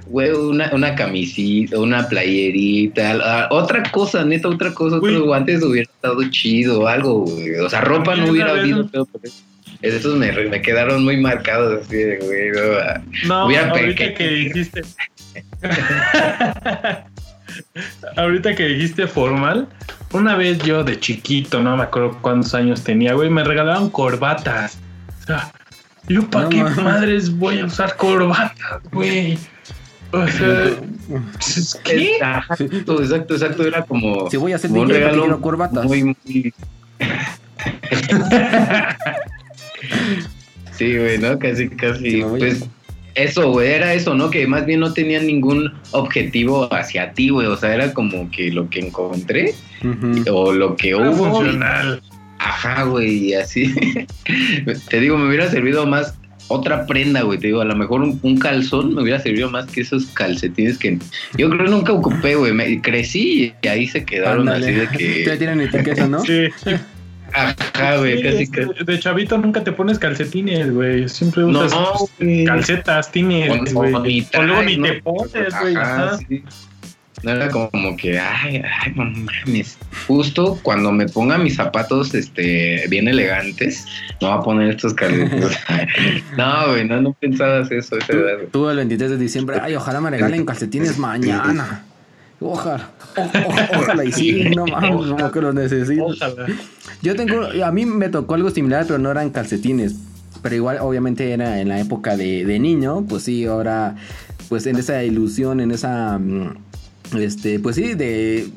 Güey, una, una camisita, una playerita, otra cosa, neta, otra cosa, otros guantes hubiera estado chido, algo, güey. O sea, ropa no hubiera habido, pero esos me, me, quedaron muy marcados así güey. No, no ahorita que dijiste. ahorita que dijiste formal, una vez yo de chiquito, no me acuerdo cuántos años tenía, güey, me regalaron corbatas. O sea, yo para qué madres voy a usar corbatas, güey. O sea, ¿qué? Exacto, exacto, exacto. Era como. Si voy a hacer un regalo corbatas. Muy, muy... sí, güey, ¿no? Casi, casi. pues eso, güey, era eso, ¿no? Que más bien no tenía ningún objetivo hacia ti, güey. O sea, era como que lo que encontré o lo que hubo. Funcional. Ajá, güey, y así. Te digo, me hubiera servido más otra prenda, güey. Te digo, a lo mejor un, calzón me hubiera servido más que esos calcetines que yo creo que nunca ocupé, güey. Me, crecí y ahí se quedaron así de que. Ya tienen etiqueta, ¿no? Sí. Ajá, güey, casi que. De chavito nunca te pones calcetines, güey. Siempre usas calcetas, tines, güey. O, luego ni te pones, güey. No era como que, ay, ay, no mames. Justo cuando me ponga mis zapatos este, bien elegantes, no voy a poner estos calcetines. no, güey, no, no pensabas eso esa edad. Tú el 23 de diciembre, ay, ojalá me regalen calcetines mañana. Ojalá, ojalá y sí, no mames, como que lo necesito. Yo tengo, a mí me tocó algo similar, pero no eran calcetines. Pero igual, obviamente, era en la época de, de niño, pues sí, ahora, pues en esa ilusión, en esa, mm, este, pues sí, de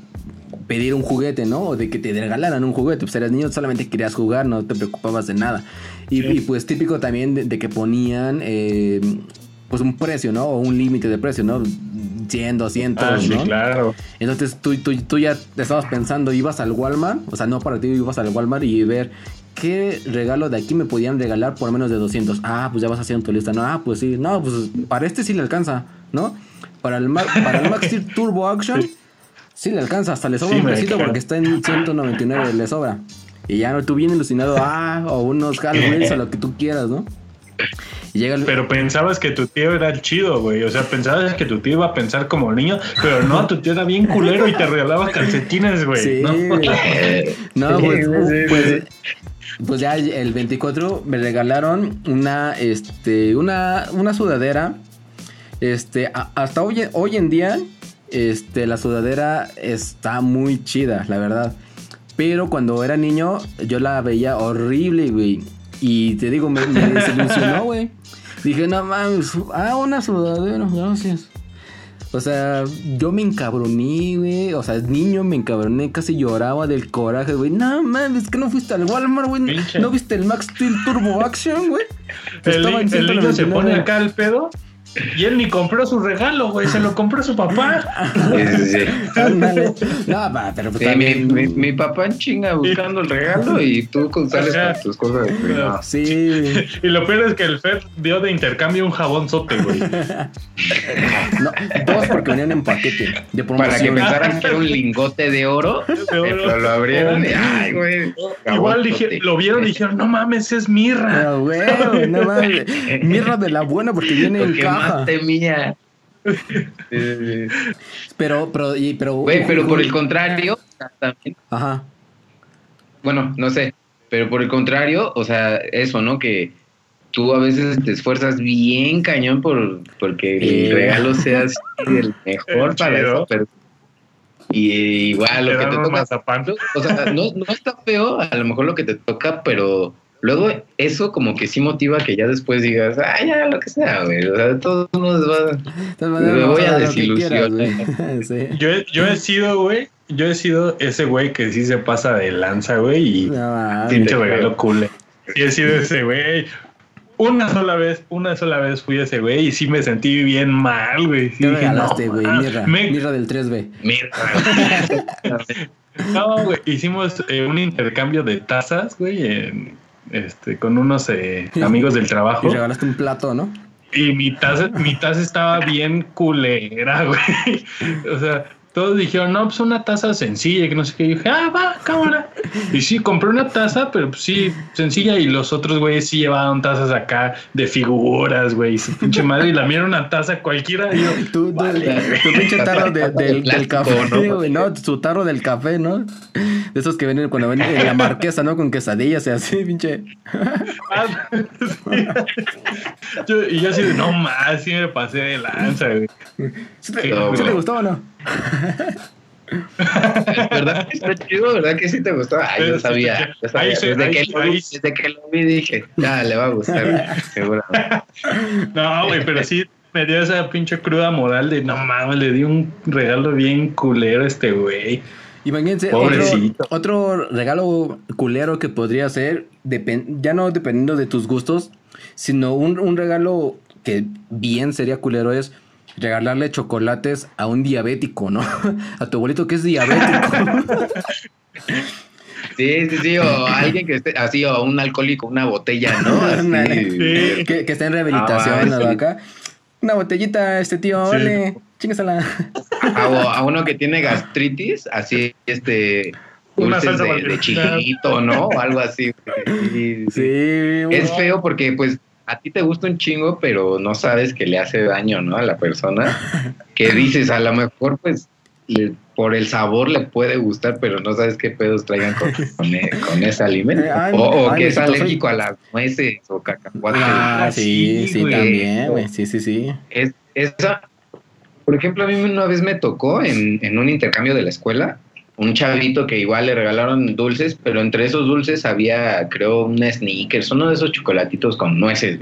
pedir un juguete, ¿no? O de que te regalaran un juguete. Pues eras niño, solamente querías jugar, no te preocupabas de nada. Y, pues típico también de, que ponían, eh, pues un precio, ¿no? O un límite de precio, ¿no? 100, 200, ah, sí, claro. Entonces tú, tú, tú ya te estabas pensando, ibas al Walmart, o sea, no para ti, ibas al Walmart y ver qué regalo de aquí me podían regalar por menos de 200. Ah, pues ya vas haciendo tu lista. No, ah, pues sí. No, pues para este sí le alcanza, ¿no? Para el, para el Max Turbo Action sí le alcanza. Hasta le sobra un pesito porque está en 199, le sobra. Y ya no, tú bien ilusionado, ah, o unos Hot o lo que tú quieras, ¿no? Pero pensabas que tu tío era el chido, güey. O sea, pensabas que tu tío iba a pensar como niño, pero no, tu tío era bien culero y te regalaba calcetines, güey. Sí. No, pues, pues, pues, ya el 24 me regalaron una, este, una, una sudadera. Este, hasta hoy, hoy en día, este, la sudadera está muy chida, la verdad. Pero cuando era niño, yo la veía horrible, güey. Y te digo, me, desilusionó, güey. Dije, no mames, ah, una sudadera, gracias. O sea, yo me encabroné, güey. O sea, niño me encabroné, casi lloraba del coraje, güey. No mames, es que no fuiste al Walmart, güey. ¿No viste el Max Steel Turbo Action, güey? El, el niño se pone acá el pedo y él ni compró su regalo, güey, se lo compró su papá. Sí, sí, sí. No, pero pues también... mi, mi, papá en chinga buscando el regalo y tú con sales con tus cosas. Sí. Y lo peor es que el Fed dio de intercambio un jabón sote, güey. No, dos porque venían en paquete de. Para que pensaran que era un lingote de oro, pero lo abrieron y, ay, güey. Igual dije, lo vieron y dijeron, no mames, es mirra. No, güey, no mames. Mirra de la buena porque viene en caja temía. pero, pero, pero. pero por el contrario, también. Ajá. Bueno, no sé. Pero por el contrario, o sea, eso, ¿no? Que tú a veces te esfuerzas bien cañón por porque el regalo sea el mejor para eso, pero y igual lo que te toca o sea, no, no está feo a lo mejor lo que te toca pero Luego, eso como que sí motiva que ya después digas, ah, ya, lo que sea, güey. O sea, de todos modos va, me voy a desilusionar. yo, yo he sido, güey, yo he sido ese güey que sí se pasa de lanza, güey, y no, pinche regalo cool. Sí he sido ese güey. Una sola vez, una sola vez fui ese güey y sí me sentí bien mal, güey. Sí, ¿Qué regalaste, güey? mirra, mirra del 3B. Mirra. no, güey, hicimos eh, un intercambio de tazas, güey, en este, con unos eh, amigos del trabajo. Y regalaste un plato, ¿no? Y mi taza, mi taza estaba bien culera, güey. O sea, todos dijeron, no, pues una taza sencilla, que no sé qué. Y dije, ah, va, cámara. Y sí, compré una taza, pero pues sí, sencilla. Y los otros güeyes sí llevaban tazas acá de figuras, güey. Y su pinche madre. Y la mía era una taza cualquiera. Y yo, tú, tu pinche tarro del, café, ¿no? güey, ¿no? Su tarro del café, ¿no? De esos que venden cuando ven en la marquesa, ¿no? Con quesadillas y así, pinche. y yo así de, no más, sí me pasé de lanza, güey. ¿Sí te, ¿sí te gustó o no? ¿Verdad que está chido? ¿Verdad que sí te gustó? Ay, yo sabía. Yo sabía. Desde, que lo, desde, que lo, vi dije, ya, le va a gustar, seguramente. No, güey, pero sí me dio esa pinche cruda moral de, no mames, le di un regalo bien culero a este güey. Imagínense, otro, otro, regalo culero que podría ser, ya no dependiendo de tus gustos, sino un, un regalo que bien sería culero es regalarle chocolates a un diabético, ¿no? A tu abuelito que es diabético. Sí, sí, sí, o alguien que esté así, o un alcohólico, una botella, ¿no? Así, que, que, esté en rehabilitación, ah, acá. Una botellita, este tío, vale, chingasela. A, a uno que tiene gastritis, así, este, una salsa de, de chiquito, ¿no? O algo así. Sí, sí. Es feo porque, pues, a ti te gusta un chingo, pero no sabes que le hace daño, ¿no? A la persona. Que dices, a lo mejor, pues, por el sabor le puede gustar, pero no sabes qué pedos traigan con, con, ese alimento. Eh, o, que es alérgico a las nueces o cacahuates. Ah, sí, sí, también, güey. Sí, sí, sí. Es, esa, por ejemplo, a mí una vez me tocó en, en un intercambio de la escuela un chavito que igual le regalaron dulces, pero entre esos dulces había, creo, un sneakers, uno de esos chocolatitos con nueces.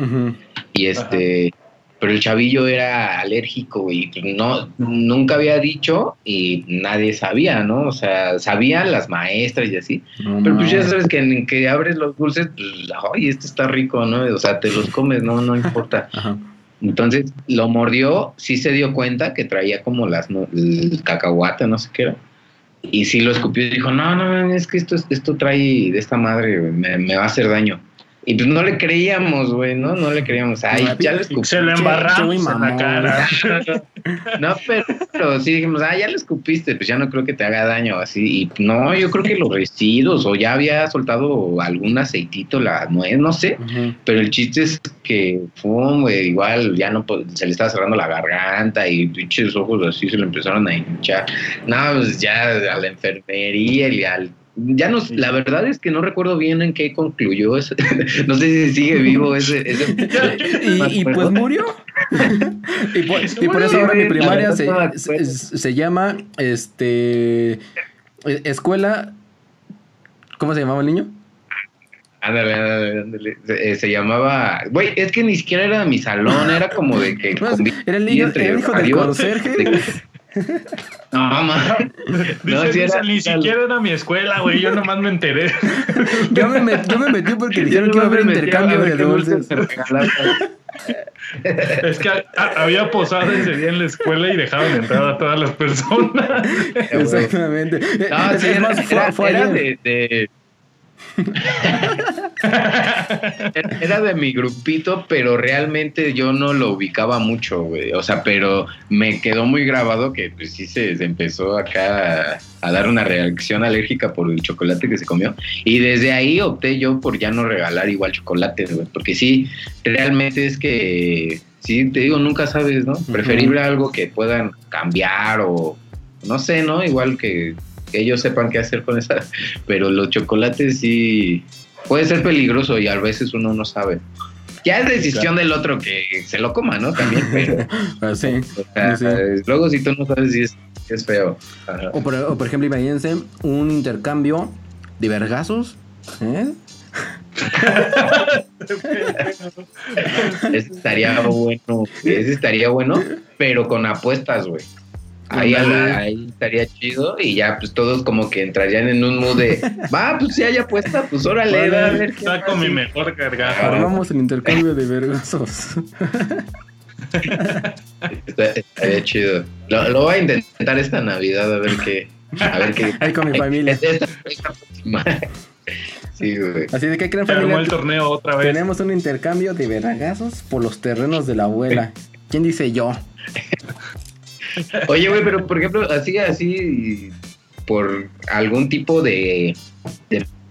Y este, pero el chavillo era alérgico y no, nunca había dicho y nadie sabía, ¿no? O sea, sabían las maestras y así. pero pues ya sabes que en que abres los dulces, pues, ay, este está rico, ¿no? O sea, te los comes, no, no importa. Entonces lo mordió, sí se dio cuenta que traía como las el cacahuate, no sé qué era y sí lo escupió dijo, no, no, es que esto, esto trae de esta madre, me, me va a hacer daño. Y pues no le creíamos, güey, ¿no? No le creíamos. Ay, ya lo escupí. Se lo embarramos en la cara. no, pero, sí dijimos, ah, ya lo escupiste, pues ya no creo que te haga daño así. Y no, yo creo que los residuos, o ya había soltado algún aceitito, la nuez, no sé. Pero el chiste es que fue, güey, igual ya no se le estaba cerrando la garganta y pinches ojos así se le empezaron a hinchar. No, pues ya a la enfermería y al ya no, la verdad es que no recuerdo bien en qué concluyó ese, no sé si sigue vivo ese, y, pues murió y, por, eso ahora mi primaria se, llama este escuela ¿cómo se llamaba el niño? Ándale, ándale, ándale. Se, eh, se, llamaba. Güey, es que ni siquiera era mi salón, era como de que. era el niño, era el hijo del conserje. No, mamá. No, si era, ni siquiera era mi escuela, güey. Yo nomás me enteré. yo, me metí, yo me metí porque dijeron que iba a haber intercambio de dulces. Es que había posado ese día en la escuela y dejaban entrar a todas las personas. Exactamente. No, sí, era, era, era de, de Era de mi grupito, pero realmente yo no lo ubicaba mucho, güey. O sea, pero me quedó muy grabado que pues sí se, empezó acá a, dar una reacción alérgica por el chocolate que se comió. Y desde ahí opté yo por ya no regalar igual chocolate, güey. Porque sí, realmente es que, sí, te digo, nunca sabes, ¿no? Preferible algo que puedan cambiar o no sé, ¿no? Igual que que ellos sepan qué hacer con esa. Pero los chocolates sí puede ser peligroso y a veces uno no sabe. Ya es decisión del otro que se lo coma, ¿no? También, pero. Ah, sí, Luego, si tú no sabes si es, es feo. O por, ejemplo, imagínense un intercambio de vergazos. ¿eh? estaría bueno. Ese estaría bueno, pero con apuestas, güey. Ahí, ahí, estaría chido y ya pues todos como que entrarían en un mood de, va, pues si hay apuesta, pues órale, a ver qué Está con mi mejor cargada. Vamos el intercambio de vergazos. estaría chido. Lo, lo, voy a intentar esta Navidad a ver qué. A ver qué. Ahí con mi familia. sí, güey. Así de que creen familia. el torneo otra vez. Tenemos un intercambio de vergazos por los terrenos de la abuela. ¿Quién dice yo? Oye, güey, pero por ejemplo, así, así, por algún tipo de,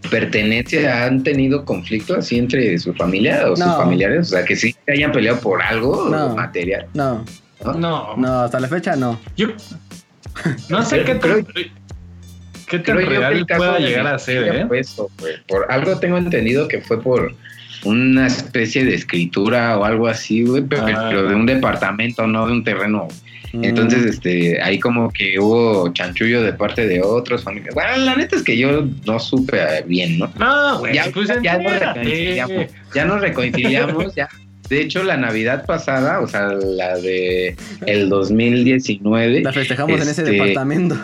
pertenencia, ¿han tenido conflicto así entre su familia o sus familiares? O sea, que sí hayan peleado por algo material. No. no. No. hasta la fecha no. Yo no sé qué creo. ¿Qué tan real pueda llegar a ser, eh? por algo tengo entendido que fue por una especie de escritura o algo así, güey, pero, ah. de un departamento, no de un terreno. Entonces, mm. este, ahí como que hubo chanchullo de parte de otros familias. Bueno, la neta es que yo no supe bien, ¿no? No, güey, ya, pues ya, nos reconciliamos, ya nos reconciliamos, ya. De hecho, la Navidad pasada, o sea, la de el 2019. La festejamos en ese este, departamento.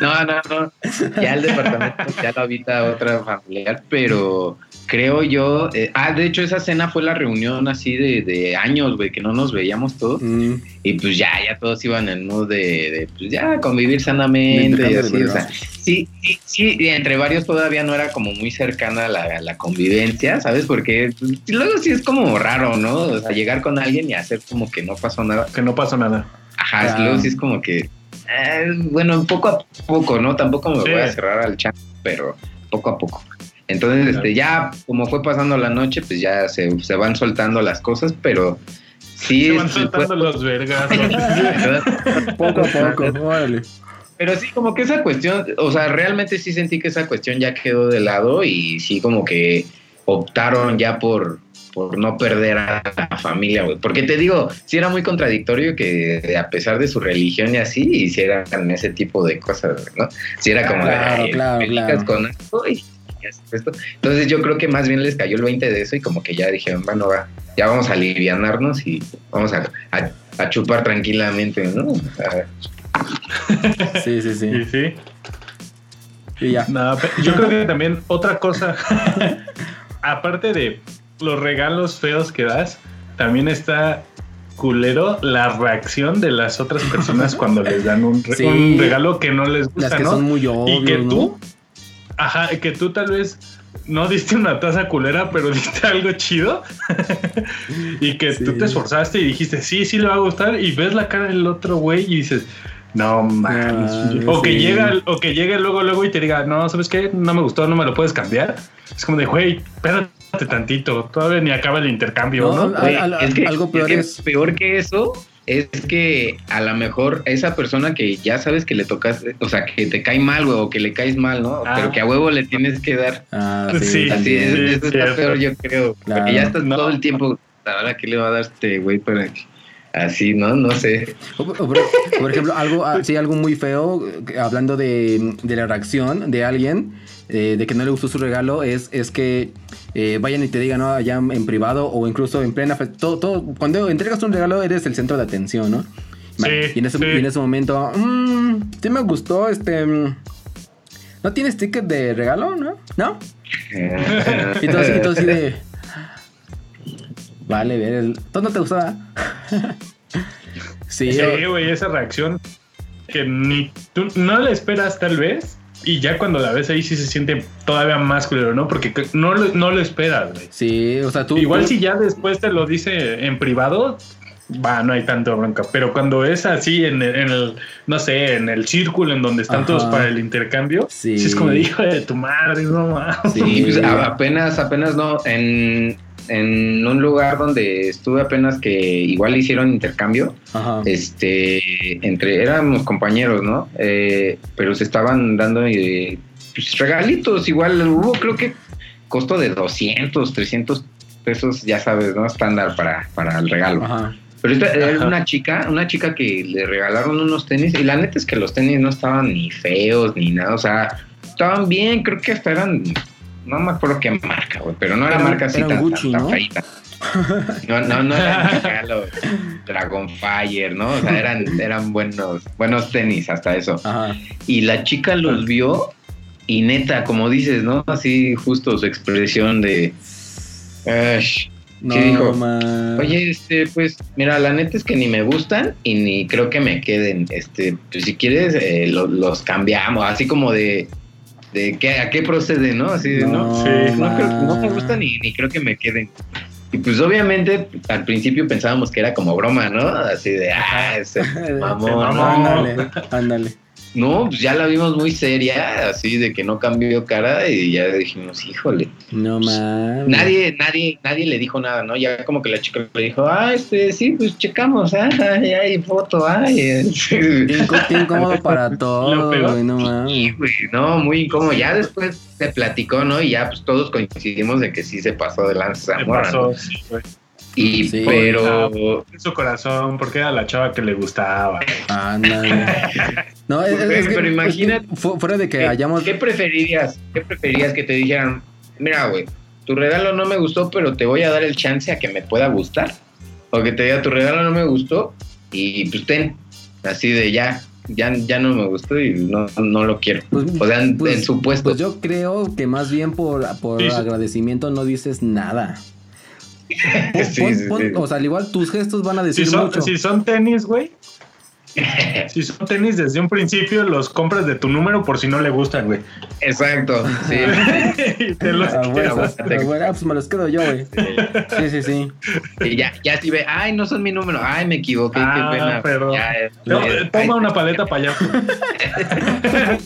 no, no, no. Ya el departamento ya lo habita otra familiar, pero creo yo. Eh, ah, de hecho, esa cena fue la reunión así de, de años, güey, que no nos veíamos todos. Mm. Y pues ya, ya todos iban en modo de, de pues ya, convivir sanamente y así. O sea, sí, sí, sí, entre varios todavía no era como muy cercana la, la convivencia, ¿sabes? Porque luego sí es como raro, ¿no? O sea, llegar con alguien y hacer como que no pasó nada. Que no pasó nada. Ajá, luego sí es como que. Eh, bueno, poco a poco, ¿no? Tampoco me voy a cerrar al chat, pero poco a poco. Entonces, este, ya como fue pasando la noche, pues ya se, se van soltando las cosas, pero sí. Se van soltando los vergas. poco a poco, órale. Pero sí, como que esa cuestión, o sea, realmente sí sentí que esa cuestión ya quedó de lado y sí como que optaron ya por, por no perder a la familia, güey. Porque te digo, sí era muy contradictorio que a pesar de su religión y así, hicieran ese tipo de cosas, ¿no? Sí era como claro, de, claro, claro. con entonces yo creo que más bien les cayó el 20 de eso y como que ya dijeron, bueno, va, ya vamos a alivianarnos y vamos a, chupar tranquilamente, ¿no? Sí, sí, sí. sí. Y ya. yo creo que también otra cosa, aparte de los regalos feos que das, también está culero la reacción de las otras personas cuando les dan un, regalo que no les gusta, que Son muy obvios, y que tú Ajá, que tú tal vez no diste una taza culera, pero diste algo chido. y que tú te esforzaste y dijiste, sí, sí le va a gustar. Y ves la cara del otro güey y dices, no mames. Ah, o que llega, o que llegue luego, luego y te diga, no, ¿sabes qué? No me gustó, no me lo puedes cambiar. Es como de, güey, espérate tantito, todavía ni acaba el intercambio, ¿no? algo peor es, peor que eso es que a lo mejor esa persona que ya sabes que le tocas, o sea, que te cae mal, güey, o que le caes mal, ¿no? Pero ah. que a huevo le tienes que dar. Ah, sí. Así es, eso está peor, yo creo. Porque ya estás todo el tiempo, ahora qué le va a dar este güey para que así, ¿no? No sé. por, ejemplo, algo, sí, algo muy feo, hablando de, de la reacción de alguien eh, de que no le gustó su regalo es, es que eh, vayan y te digan, ¿no? Allá en privado o incluso en plena... Todo, todo, cuando entregas un regalo eres el centro de atención, ¿no? Sí, y, en ese, en ese momento, mmm, sí me gustó, este... Mm, ¿No tienes ticket de regalo, no? ¿No? y todo, y todo así de... Vale, ver, ¿todo no te gustaba? sí, güey, esa reacción que ni tú no la esperas tal vez y ya cuando la ves ahí sí se siente todavía más culero, ¿no? Porque no lo, no lo esperas, güey. Sí, o sea, tú... Igual si ya después te lo dice en privado, va, no hay tanto bronca. Pero cuando es así en el, no sé, en el círculo en donde están todos para el intercambio, sí. es como hijo de tu madre, no Sí, pues apenas, apenas no, en, en un lugar donde estuve apenas que igual hicieron intercambio, este, entre, éramos compañeros, ¿no? Eh, pero se estaban dando eh, pues, regalitos, igual hubo creo que costo de 200, 300 pesos, ya sabes, ¿no? Estándar para, para el regalo. Pero esta era una chica, una chica que le regalaron unos tenis y la neta es que los tenis no estaban ni feos ni nada, o sea, estaban bien, creo que hasta eran no me acuerdo qué marca, güey, pero no era, marca así tan, Gucci, ¿no? No, no, no era Dragonfire, ¿no? O sea, eran, eran buenos, buenos tenis, hasta eso. Y la chica los vio y neta, como dices, ¿no? Así justo su expresión de... no, dijo, oye, este, pues, mira, la neta es que ni me gustan y ni creo que me queden. Este, pues si quieres, eh, los cambiamos, así como de, de qué, a qué procede, ¿no? Así de, ¿no? Sí. No, me gusta ni, ni creo que me queden. Y pues obviamente al principio pensábamos que era como broma, ¿no? Así de, ah, ese mamón. Ándale, ándale. No, pues ya la vimos muy seria, así de que no cambió cara y ya dijimos, híjole. No mames. Nadie, nadie, nadie le dijo nada, ¿no? Ya como que la chica le dijo, ah, este, sí, pues checamos, ah, hay foto, ay. Qué incómodo para todo, güey, no mames. Sí, güey, no, muy incómodo. Ya después se platicó, ¿no? Y ya pues todos coincidimos de que sí se pasó de lanza. Se pasó, sí, güey. Y pero en su corazón, porque era la chava que le gustaba. Ah, no. no es, que, pero imagínate fuera de que hayamos ¿Qué preferirías? ¿Qué preferirías que te dijeran, "Mira, güey, tu regalo no me gustó, pero te voy a dar el chance a que me pueda gustar"? O que te diga, "Tu regalo no me gustó y pues ten." Así de ya, ya, ya no me gustó y no, no lo quiero. Pues, o sea, en, pues, su puesto. Pues yo creo que más bien por, por agradecimiento no dices nada. O sea, al igual tus gestos van a decir si son, mucho. Si son tenis, güey. si son tenis desde un principio, los compras de tu número por si no le gustan, güey. Exacto, sí. te los ah, bueno, pues me los quedo yo, güey. Sí, sí, sí. Y ya, ya si ve, ay, no son mi número, ay, me equivoqué, ah, qué pena. Pero, toma una paleta para allá.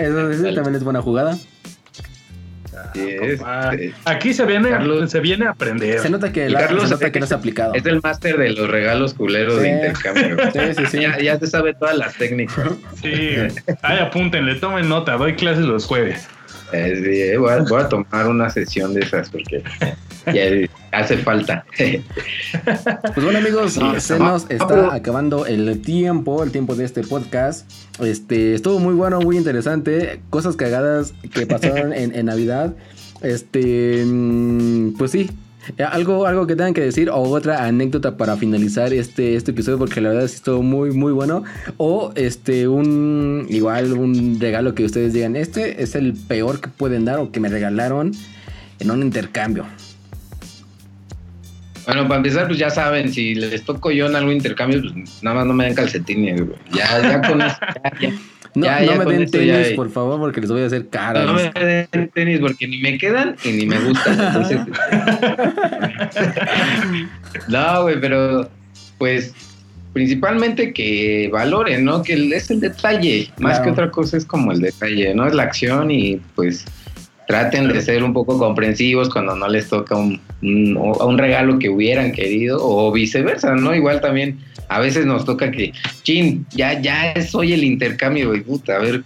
eso, eso también es buena jugada. Aquí se viene, se viene a aprender. Se nota que, la, se nota que no se ha aplicado. Es el máster de los regalos culeros de intercambio. Ya, se sabe todas las técnicas. Sí, ahí apúntenle, tomen nota, doy clases los jueves. Eh, voy, a, tomar una sesión de esas porque ya hace falta. Pues bueno amigos, se nos está acabando el tiempo, el tiempo de este podcast. Este, estuvo muy bueno, muy interesante. Cosas cagadas que pasaron en, en Navidad. Este, mm, pues sí, eh, ¿Algo, algo que tengan que decir o otra anécdota para finalizar este, este episodio porque la verdad es estuvo muy muy bueno o este un igual un regalo que ustedes digan este es el peor que pueden dar o que me regalaron en un intercambio. Bueno, para empezar, pues ya saben, si les toco yo en algún intercambio, pues nada más no me den calcetines, Ya, ya con eso, ya, no, no me den tenis, por favor, porque les voy a hacer caras. No me den tenis porque ni me quedan y ni me gustan. Entonces... no, güey, pero pues principalmente que valoren, ¿no? Que es el detalle, más que otra cosa es como el detalle, ¿no? Es la acción y pues traten de ser un poco comprensivos cuando no les toca un, un regalo que hubieran querido o viceversa, ¿no? Igual también a veces nos toca que, chin, ya, ya soy el intercambio, y puta, a ver,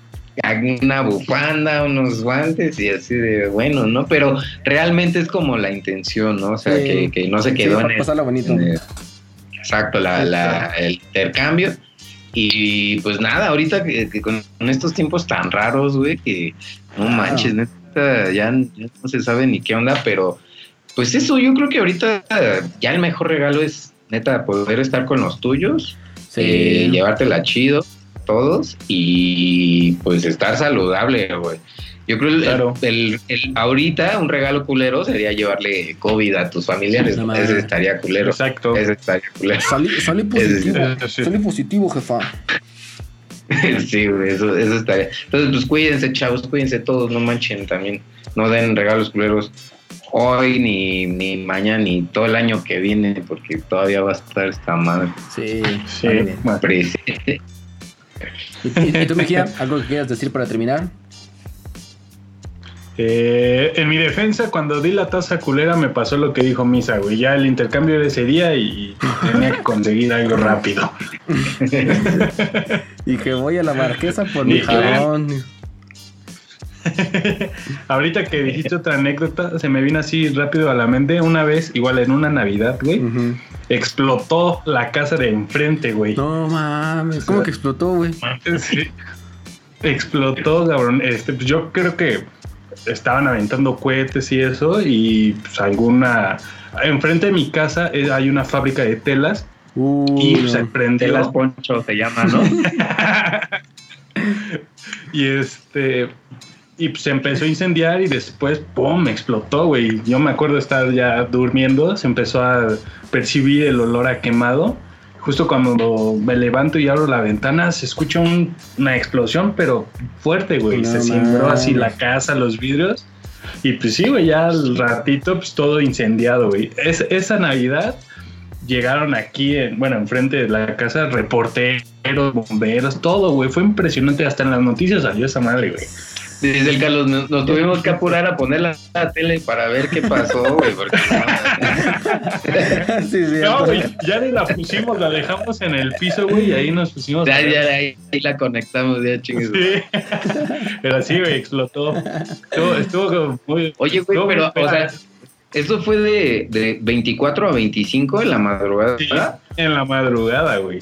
una bufanda, unos guantes y así de bueno, ¿no? Pero realmente es como la intención, ¿no? O sea, que, no se quedó en, el, bonito. exacto, la, la, el intercambio. Y pues nada, ahorita que, con estos tiempos tan raros, güey, que no manches, neta, ya, no se sabe ni qué onda, pero pues eso, yo creo que ahorita ya el mejor regalo es neta poder estar con los tuyos, eh, llevártela chido, todos, y pues estar saludable, güey. Yo creo que el, ahorita un regalo culero sería llevarle COVID a tus familiares. ese estaría culero. Exacto. Ese estaría culero. Salí, positivo. Salí positivo, jefa. sí, eso, eso estaría. Entonces, pues cuídense, chavos, cuídense todos, no manchen también. No den regalos culeros hoy, ni, ni mañana, ni todo el año que viene, porque todavía va a estar esta madre. Sí, sí. Presente. ¿Y, y tú, Mejía, algo que quieras decir para terminar? Eh, en mi defensa, cuando di la taza culera, me pasó lo que dijo Misa, güey. Ya el intercambio de ese día y tenía que conseguir algo rápido. y que voy a la marquesa por mi jabón. Ahorita que dijiste otra anécdota, se me vino así rápido a la mente. Una vez, igual en una Navidad, güey, explotó la casa de enfrente, güey. No mames, ¿cómo que explotó, güey? Sí. Explotó, cabrón. Este, pues yo creo que estaban aventando cohetes y eso, y pues alguna. Enfrente de mi casa eh, hay una fábrica de telas. y se prendió. Telas Poncho se llama, ¿no? y este. Y pues se empezó a incendiar y después, ¡pum! explotó, güey. Yo me acuerdo estar ya durmiendo, se empezó a percibir el olor a quemado justo cuando me levanto y abro la ventana, se escucha una explosión, pero fuerte, güey. se sembró así la casa, los vidrios. Y pues sí, güey, ya al ratito, pues todo incendiado, güey. Es, esa Navidad llegaron aquí, en, bueno, enfrente de la casa, reporteros, bomberos, todo, güey. Fue impresionante. Hasta en las noticias salió esa madre, güey. Dice el Carlos, nos, tuvimos que apurar a poner la, tele para ver qué pasó, güey. Porque... sí, sí, no, güey, ya ni la pusimos, la dejamos en el piso, güey, y ahí nos pusimos. Ya, ya, ahí, la conectamos, ya chingues. Sí. Pero sí, güey, explotó. Estuvo, estuvo muy. Oye, güey, pero, o sea. ¿Eso fue de, de 24 a 25 en la madrugada? Sí, en la madrugada, güey.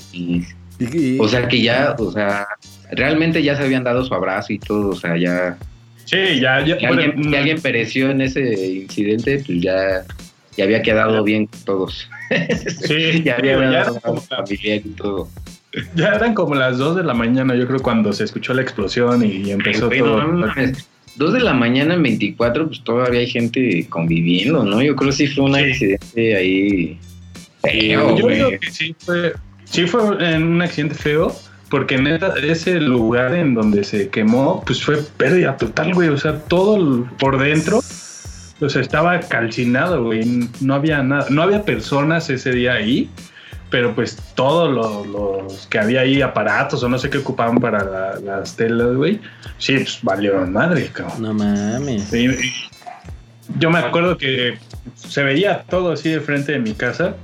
O sea que ya, o sea, realmente ya se habían dado su abrazo y todo, o sea, ya... Sí, ya... ya que, alguien, pereció en ese incidente, pues ya, ya había quedado bien con todos. Sí, ya había dado como familia y todo. Ya eran como las 2 de la mañana, yo creo, cuando se escuchó la explosión y empezó todo. No, 2 de la mañana en 24, pues todavía hay gente conviviendo, ¿no? Yo creo que sí fue un accidente ahí feo, Yo creo que sí fue, sí fue un accidente feo, porque neta, ese lugar en donde se quemó, pues fue pérdida total, güey. O sea, todo por dentro, pues estaba calcinado, güey. No había nada, no había personas ese día ahí, pero pues todos los, que había ahí, aparatos o no sé qué ocupaban para las telas, güey, sí, pues valieron madre, cabrón. No mames. yo me acuerdo que se veía todo así de frente de mi casa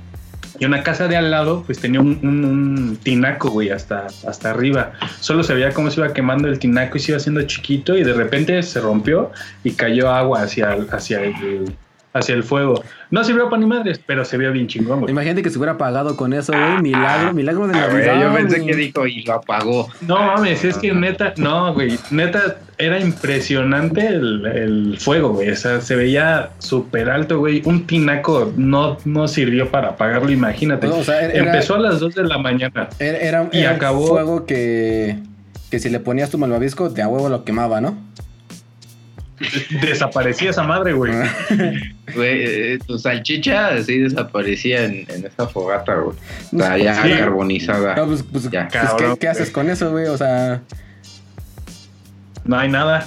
y una casa de al lado, pues tenía un, tinaco, güey, hasta, hasta arriba. Solo se veía cómo se iba quemando el tinaco y se iba haciendo chiquito y de repente se rompió y cayó agua hacia, hacia el, hacia el fuego. No sirvió para ni madres, pero se vio bien chingón, güey. Imagínate que se hubiera apagado con eso, güey. Milagro, milagro de la vida. Yo pensé que dijo y lo apagó. No mames, es que neta, no, güey. Neta, era impresionante el, fuego, güey. O sea, se veía súper alto, güey. Un tinaco no, no sirvió para apagarlo, imagínate. Empezó a las 2 de la mañana. Era, y acabó. un fuego que, que si le ponías tu malvavisco, de a huevo lo quemaba, ¿no? desaparecía esa madre, güey. Güey, eh, tu salchicha así desaparecía en, en esa fogata, güey. O sea, ya carbonizada. No, pues, pues, ya. pues ¿qué, haces con eso, güey? O sea. No hay nada.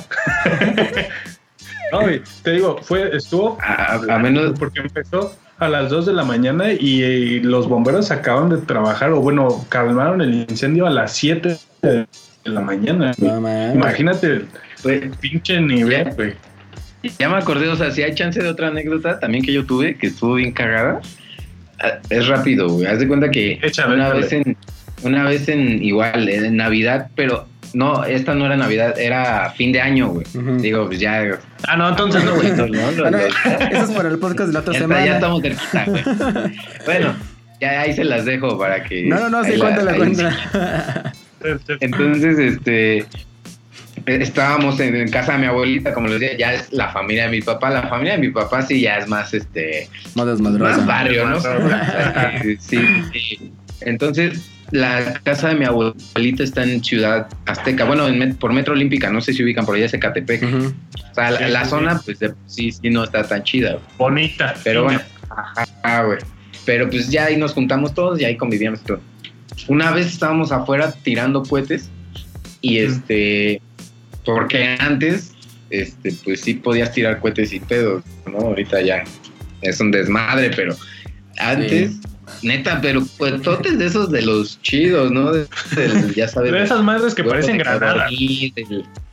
no, güey, te digo, fue, estuvo. A, menos. Porque empezó a las 2 de la mañana y, los bomberos acaban de trabajar, o bueno, calmaron el incendio a las 7 de la mañana. Imagínate Güey, pinche nivel, güey. Ya me acordé, o sea, si hay chance de otra anécdota también que yo tuve, que estuvo bien cagada. Ah, es rápido, güey. Haz de cuenta que una vez en, una vez en igual, en Navidad, pero no, esta no era Navidad, era fin de año, güey. Digo, pues ya. Ah, no, entonces no, güey. eso es para el podcast de la otra semana. Ya estamos cerquita, güey. bueno, ya ahí se las dejo para que. No, no, no, sí, cuéntala, cuéntala. Entonces, este, estábamos en, casa de mi abuelita, como les decía, ya es la familia de mi papá. La familia de mi papá sí ya es más, este, más barrio, ¿no? sí, sí. Entonces, la casa de mi abuelita está en Ciudad Azteca, bueno, por Metro Olímpica, no sé si ubican por allá, es Ecatepec. O sea, la, zona, pues sí, sí, no está tan chida. Bonita. Pero bueno, ajá, güey. Pero pues ya ahí nos juntamos todos y ahí convivíamos todo. Una vez estábamos afuera tirando cohetes y este, porque antes, este, pues sí podías tirar cohetes y pedos, ¿no? Ahorita ya es un desmadre, pero antes Neta, pero pues totes de esos de los chidos, ¿no? ya sabes. De esas madres que parecen granadas.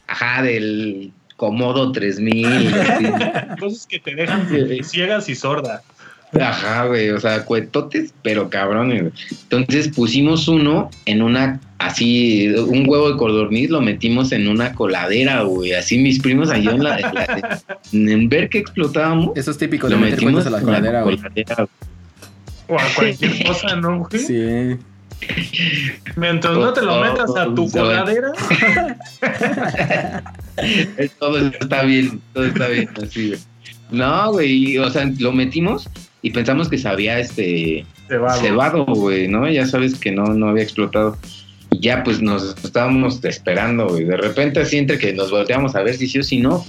ajá, del Comodo 3000. Cosas que te dejan ciegas y sordas. Ajá, güey, o sea, cuetotes, pero cabrones. Entonces pusimos uno en una, así, un huevo de codorniz lo metimos en una coladera, güey. Así mis primos allá en la, en, ver que explotábamos. Eso es típico, lo metimos en la coladera, güey. O a cualquier cosa, ¿no, güey? Sí. Mientras no te lo metas a tu coladera. todo está bien, todo está bien, así, güey. No, güey, o sea, lo metimos y pensamos que sabía este cebado, güey, ¿no? Ya sabes que no, no había explotado. Y ya pues nos estábamos esperando, güey. De repente así entre que nos volteamos a ver si sí o si no,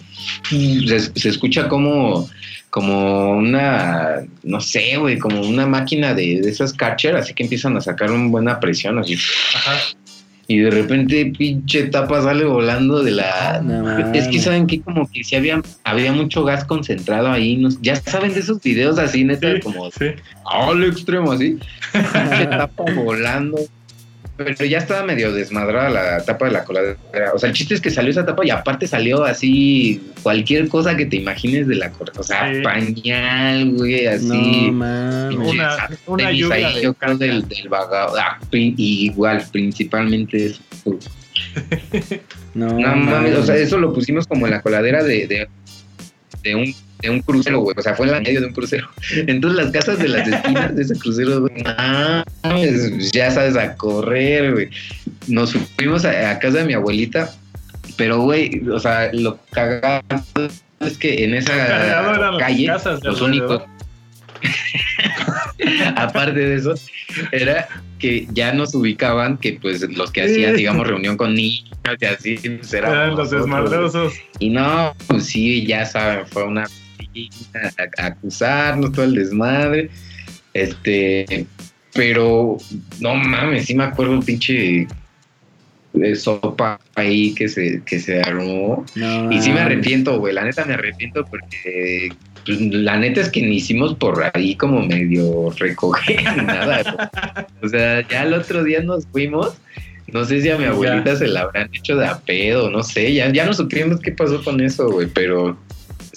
se, se escucha como como una, no sé, güey, como una máquina de, esas catcher, así que empiezan a sacar una buena presión, así. Y de repente pinche tapa sale volando de la... es que saben que como que si había, había mucho gas concentrado ahí, ya saben de esos videos así, neta, como sí. al extremo así. pinche tapa volando pero ya estaba medio desmadrada la tapa de la coladera. O sea, el chiste es que salió esa tapa y aparte salió así cualquier cosa que te imagines de la coladera. O sea, pañal, güey, así. No, Una, una lluvia ahí, yo creo del, del vagado. Ah, igual, principalmente eso. no, no mames, o sea, eso lo pusimos como en la coladera de, de, de un de un crucero, güey. O sea, fue en la medio de un crucero. Entonces las casas de las esquinas de ese crucero, güey, ah, ya sabes, a correr, güey. Nos fuimos a, casa de mi abuelita, pero, güey, o sea, lo cagado es que en esa calle, los únicos... Aparte de eso, era que ya nos ubicaban que pues los que hacían, digamos, reunión con niños y así, pues, eran los desmadrosos. Y no, pues sí, ya saben, fue una a, acusarnos, todo el desmadre. Este, pero no mames, sí me acuerdo un pinche de sopa ahí que se, que se armó. y sí me arrepiento, güey. La neta me arrepiento porque pues, la neta es que ni hicimos por ahí como medio recoger nada. o sea, ya el otro día nos fuimos. No sé si a mi abuelita se la habrán hecho de a pedo, no sé, ya, ya no supimos qué pasó con eso, güey, pero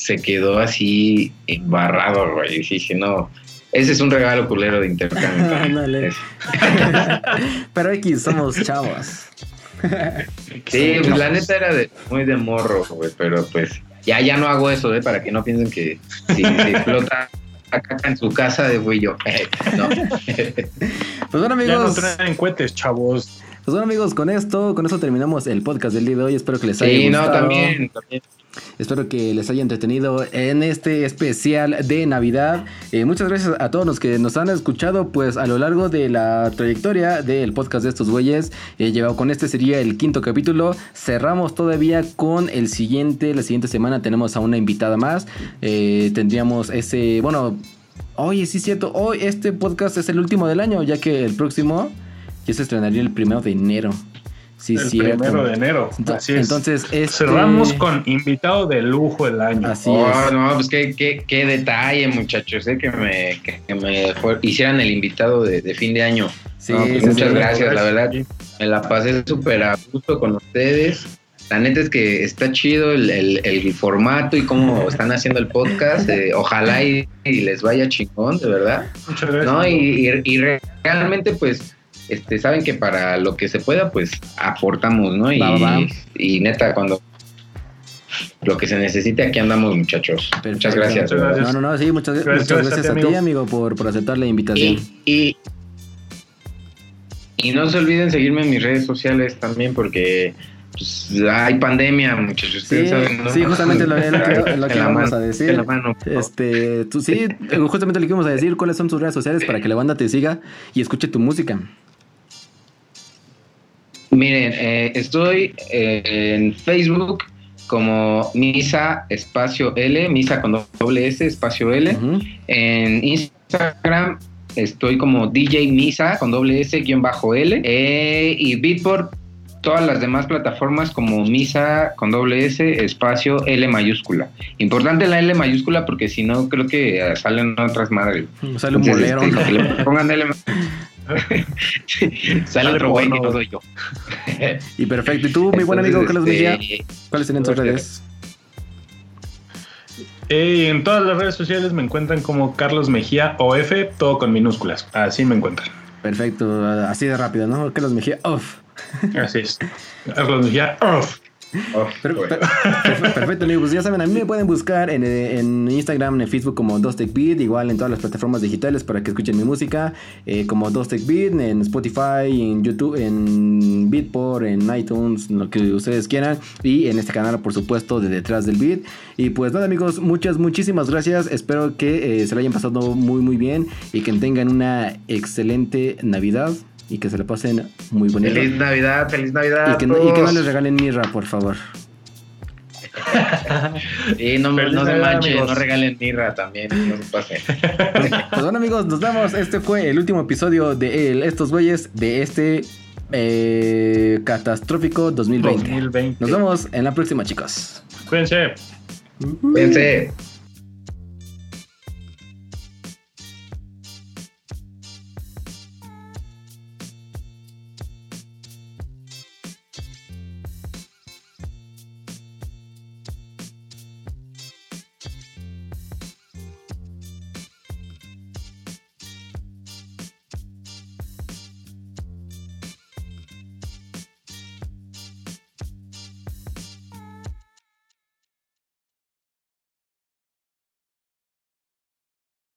se quedó así embarrado, güey. Y dije, no, ese es un regalo culero de intercambio. Pero aquí somos chavos. sí, pues la neta era de, muy de morro, güey, pero pues ya, ya no hago eso, ¿eh? Para que no piensen que si, explota acá en su casa, de güey yo. no. pues bueno, amigos. Ya no traen cohetes, chavos. Pues bueno, amigos, con esto, con eso terminamos el podcast del día de hoy. Espero que les haya gustado. Sí, no, también, también. Espero que les haya entretenido en este especial de Navidad. Eh, muchas gracias a todos los que nos han escuchado pues a lo largo de la trayectoria del podcast de estos güeyes. Eh, llevado con este sería el quinto capítulo. Cerramos todavía con el siguiente. La siguiente semana tenemos a una invitada más. Eh, tendríamos ese, bueno, oye, sí es cierto. Hoy este podcast es el último del año ya que el próximo ya se estrenaría el primero de enero. Sí, el primero de enero. Así es. Entonces, este... cerramos con invitado de lujo el año. Así oh, No, pues qué, qué, qué, detalle, muchachos, ¿eh? que me, que, me hicieran el invitado de, fin de año. Sí, pues muchas gracias, la verdad. Me la pasé súper a gusto con ustedes. La neta es que está chido el, el, formato y cómo están haciendo el podcast. Eh, ojalá y, les vaya chingón, de verdad. Muchas gracias. ¿no? y, y realmente, pues este, saben que para lo que se pueda, pues aportamos, ¿no? Y, y neta, cuando lo que se necesite, aquí andamos, muchachos. Muchas gracias. No, no, no, sí, muchas, gracias, a, ti, amigo, por, por, aceptar la invitación. Y, Y no se olviden seguirme en mis redes sociales también porque pues, hay pandemia, muchachos. Sí, saben, sí justamente lo, que, lo que vamos a decir. este, tú, sí, justamente lo que íbamos a decir, cuáles son tus redes sociales para que la banda te siga y escuche tu música. Miren, eh, estoy eh, en Facebook como Misa espacio L, Misa con doble S espacio L. En Instagram estoy como DJ Misa con doble S guion bajo L. Eh, y Beatport, todas las demás plataformas como Misa con doble S espacio L mayúscula. Importante la L mayúscula porque si no creo que salen otras madres. Sale un bolero. Este, pongan L Sale otro güey y no soy yo. y perfecto. ¿Y tú, mi buen amigo Carlos este, Mejía? ¿Cuáles serían tus redes? Eh, en todas las redes sociales me encuentran como Carlos Mejía OF, todo con minúsculas. Así me encuentran. Perfecto, así de rápido, ¿no? Carlos Mejía off. Así es. Carlos Mejía off. Oh, perfecto, amigos. Pues ya saben, a mí me pueden buscar en, en Instagram, en Facebook como Beat, igual en todas las plataformas digitales para que escuchen mi música, eh, como Beat, en Spotify, en YouTube, en Beatport, en iTunes, lo que ustedes quieran, y en este canal, por supuesto, de Detrás del Beat. Y pues nada, amigos, muchas, muchísimas gracias. Espero que eh, se lo hayan pasado muy, muy bien y que tengan una excelente Navidad y que se lo pasen muy bonito. Feliz Navidad, feliz Navidad. Y que, no, y que no les regalen mirra, por favor. Y no, no se manchen, no regalen mirra también, no se pasen. Pues, bueno amigos, nos vemos. Este fue el último episodio de Estos Güeyes de este eh, catastrófico 2020. 2020. Nos vemos en la próxima, chicos. Cuídense. Cuídense.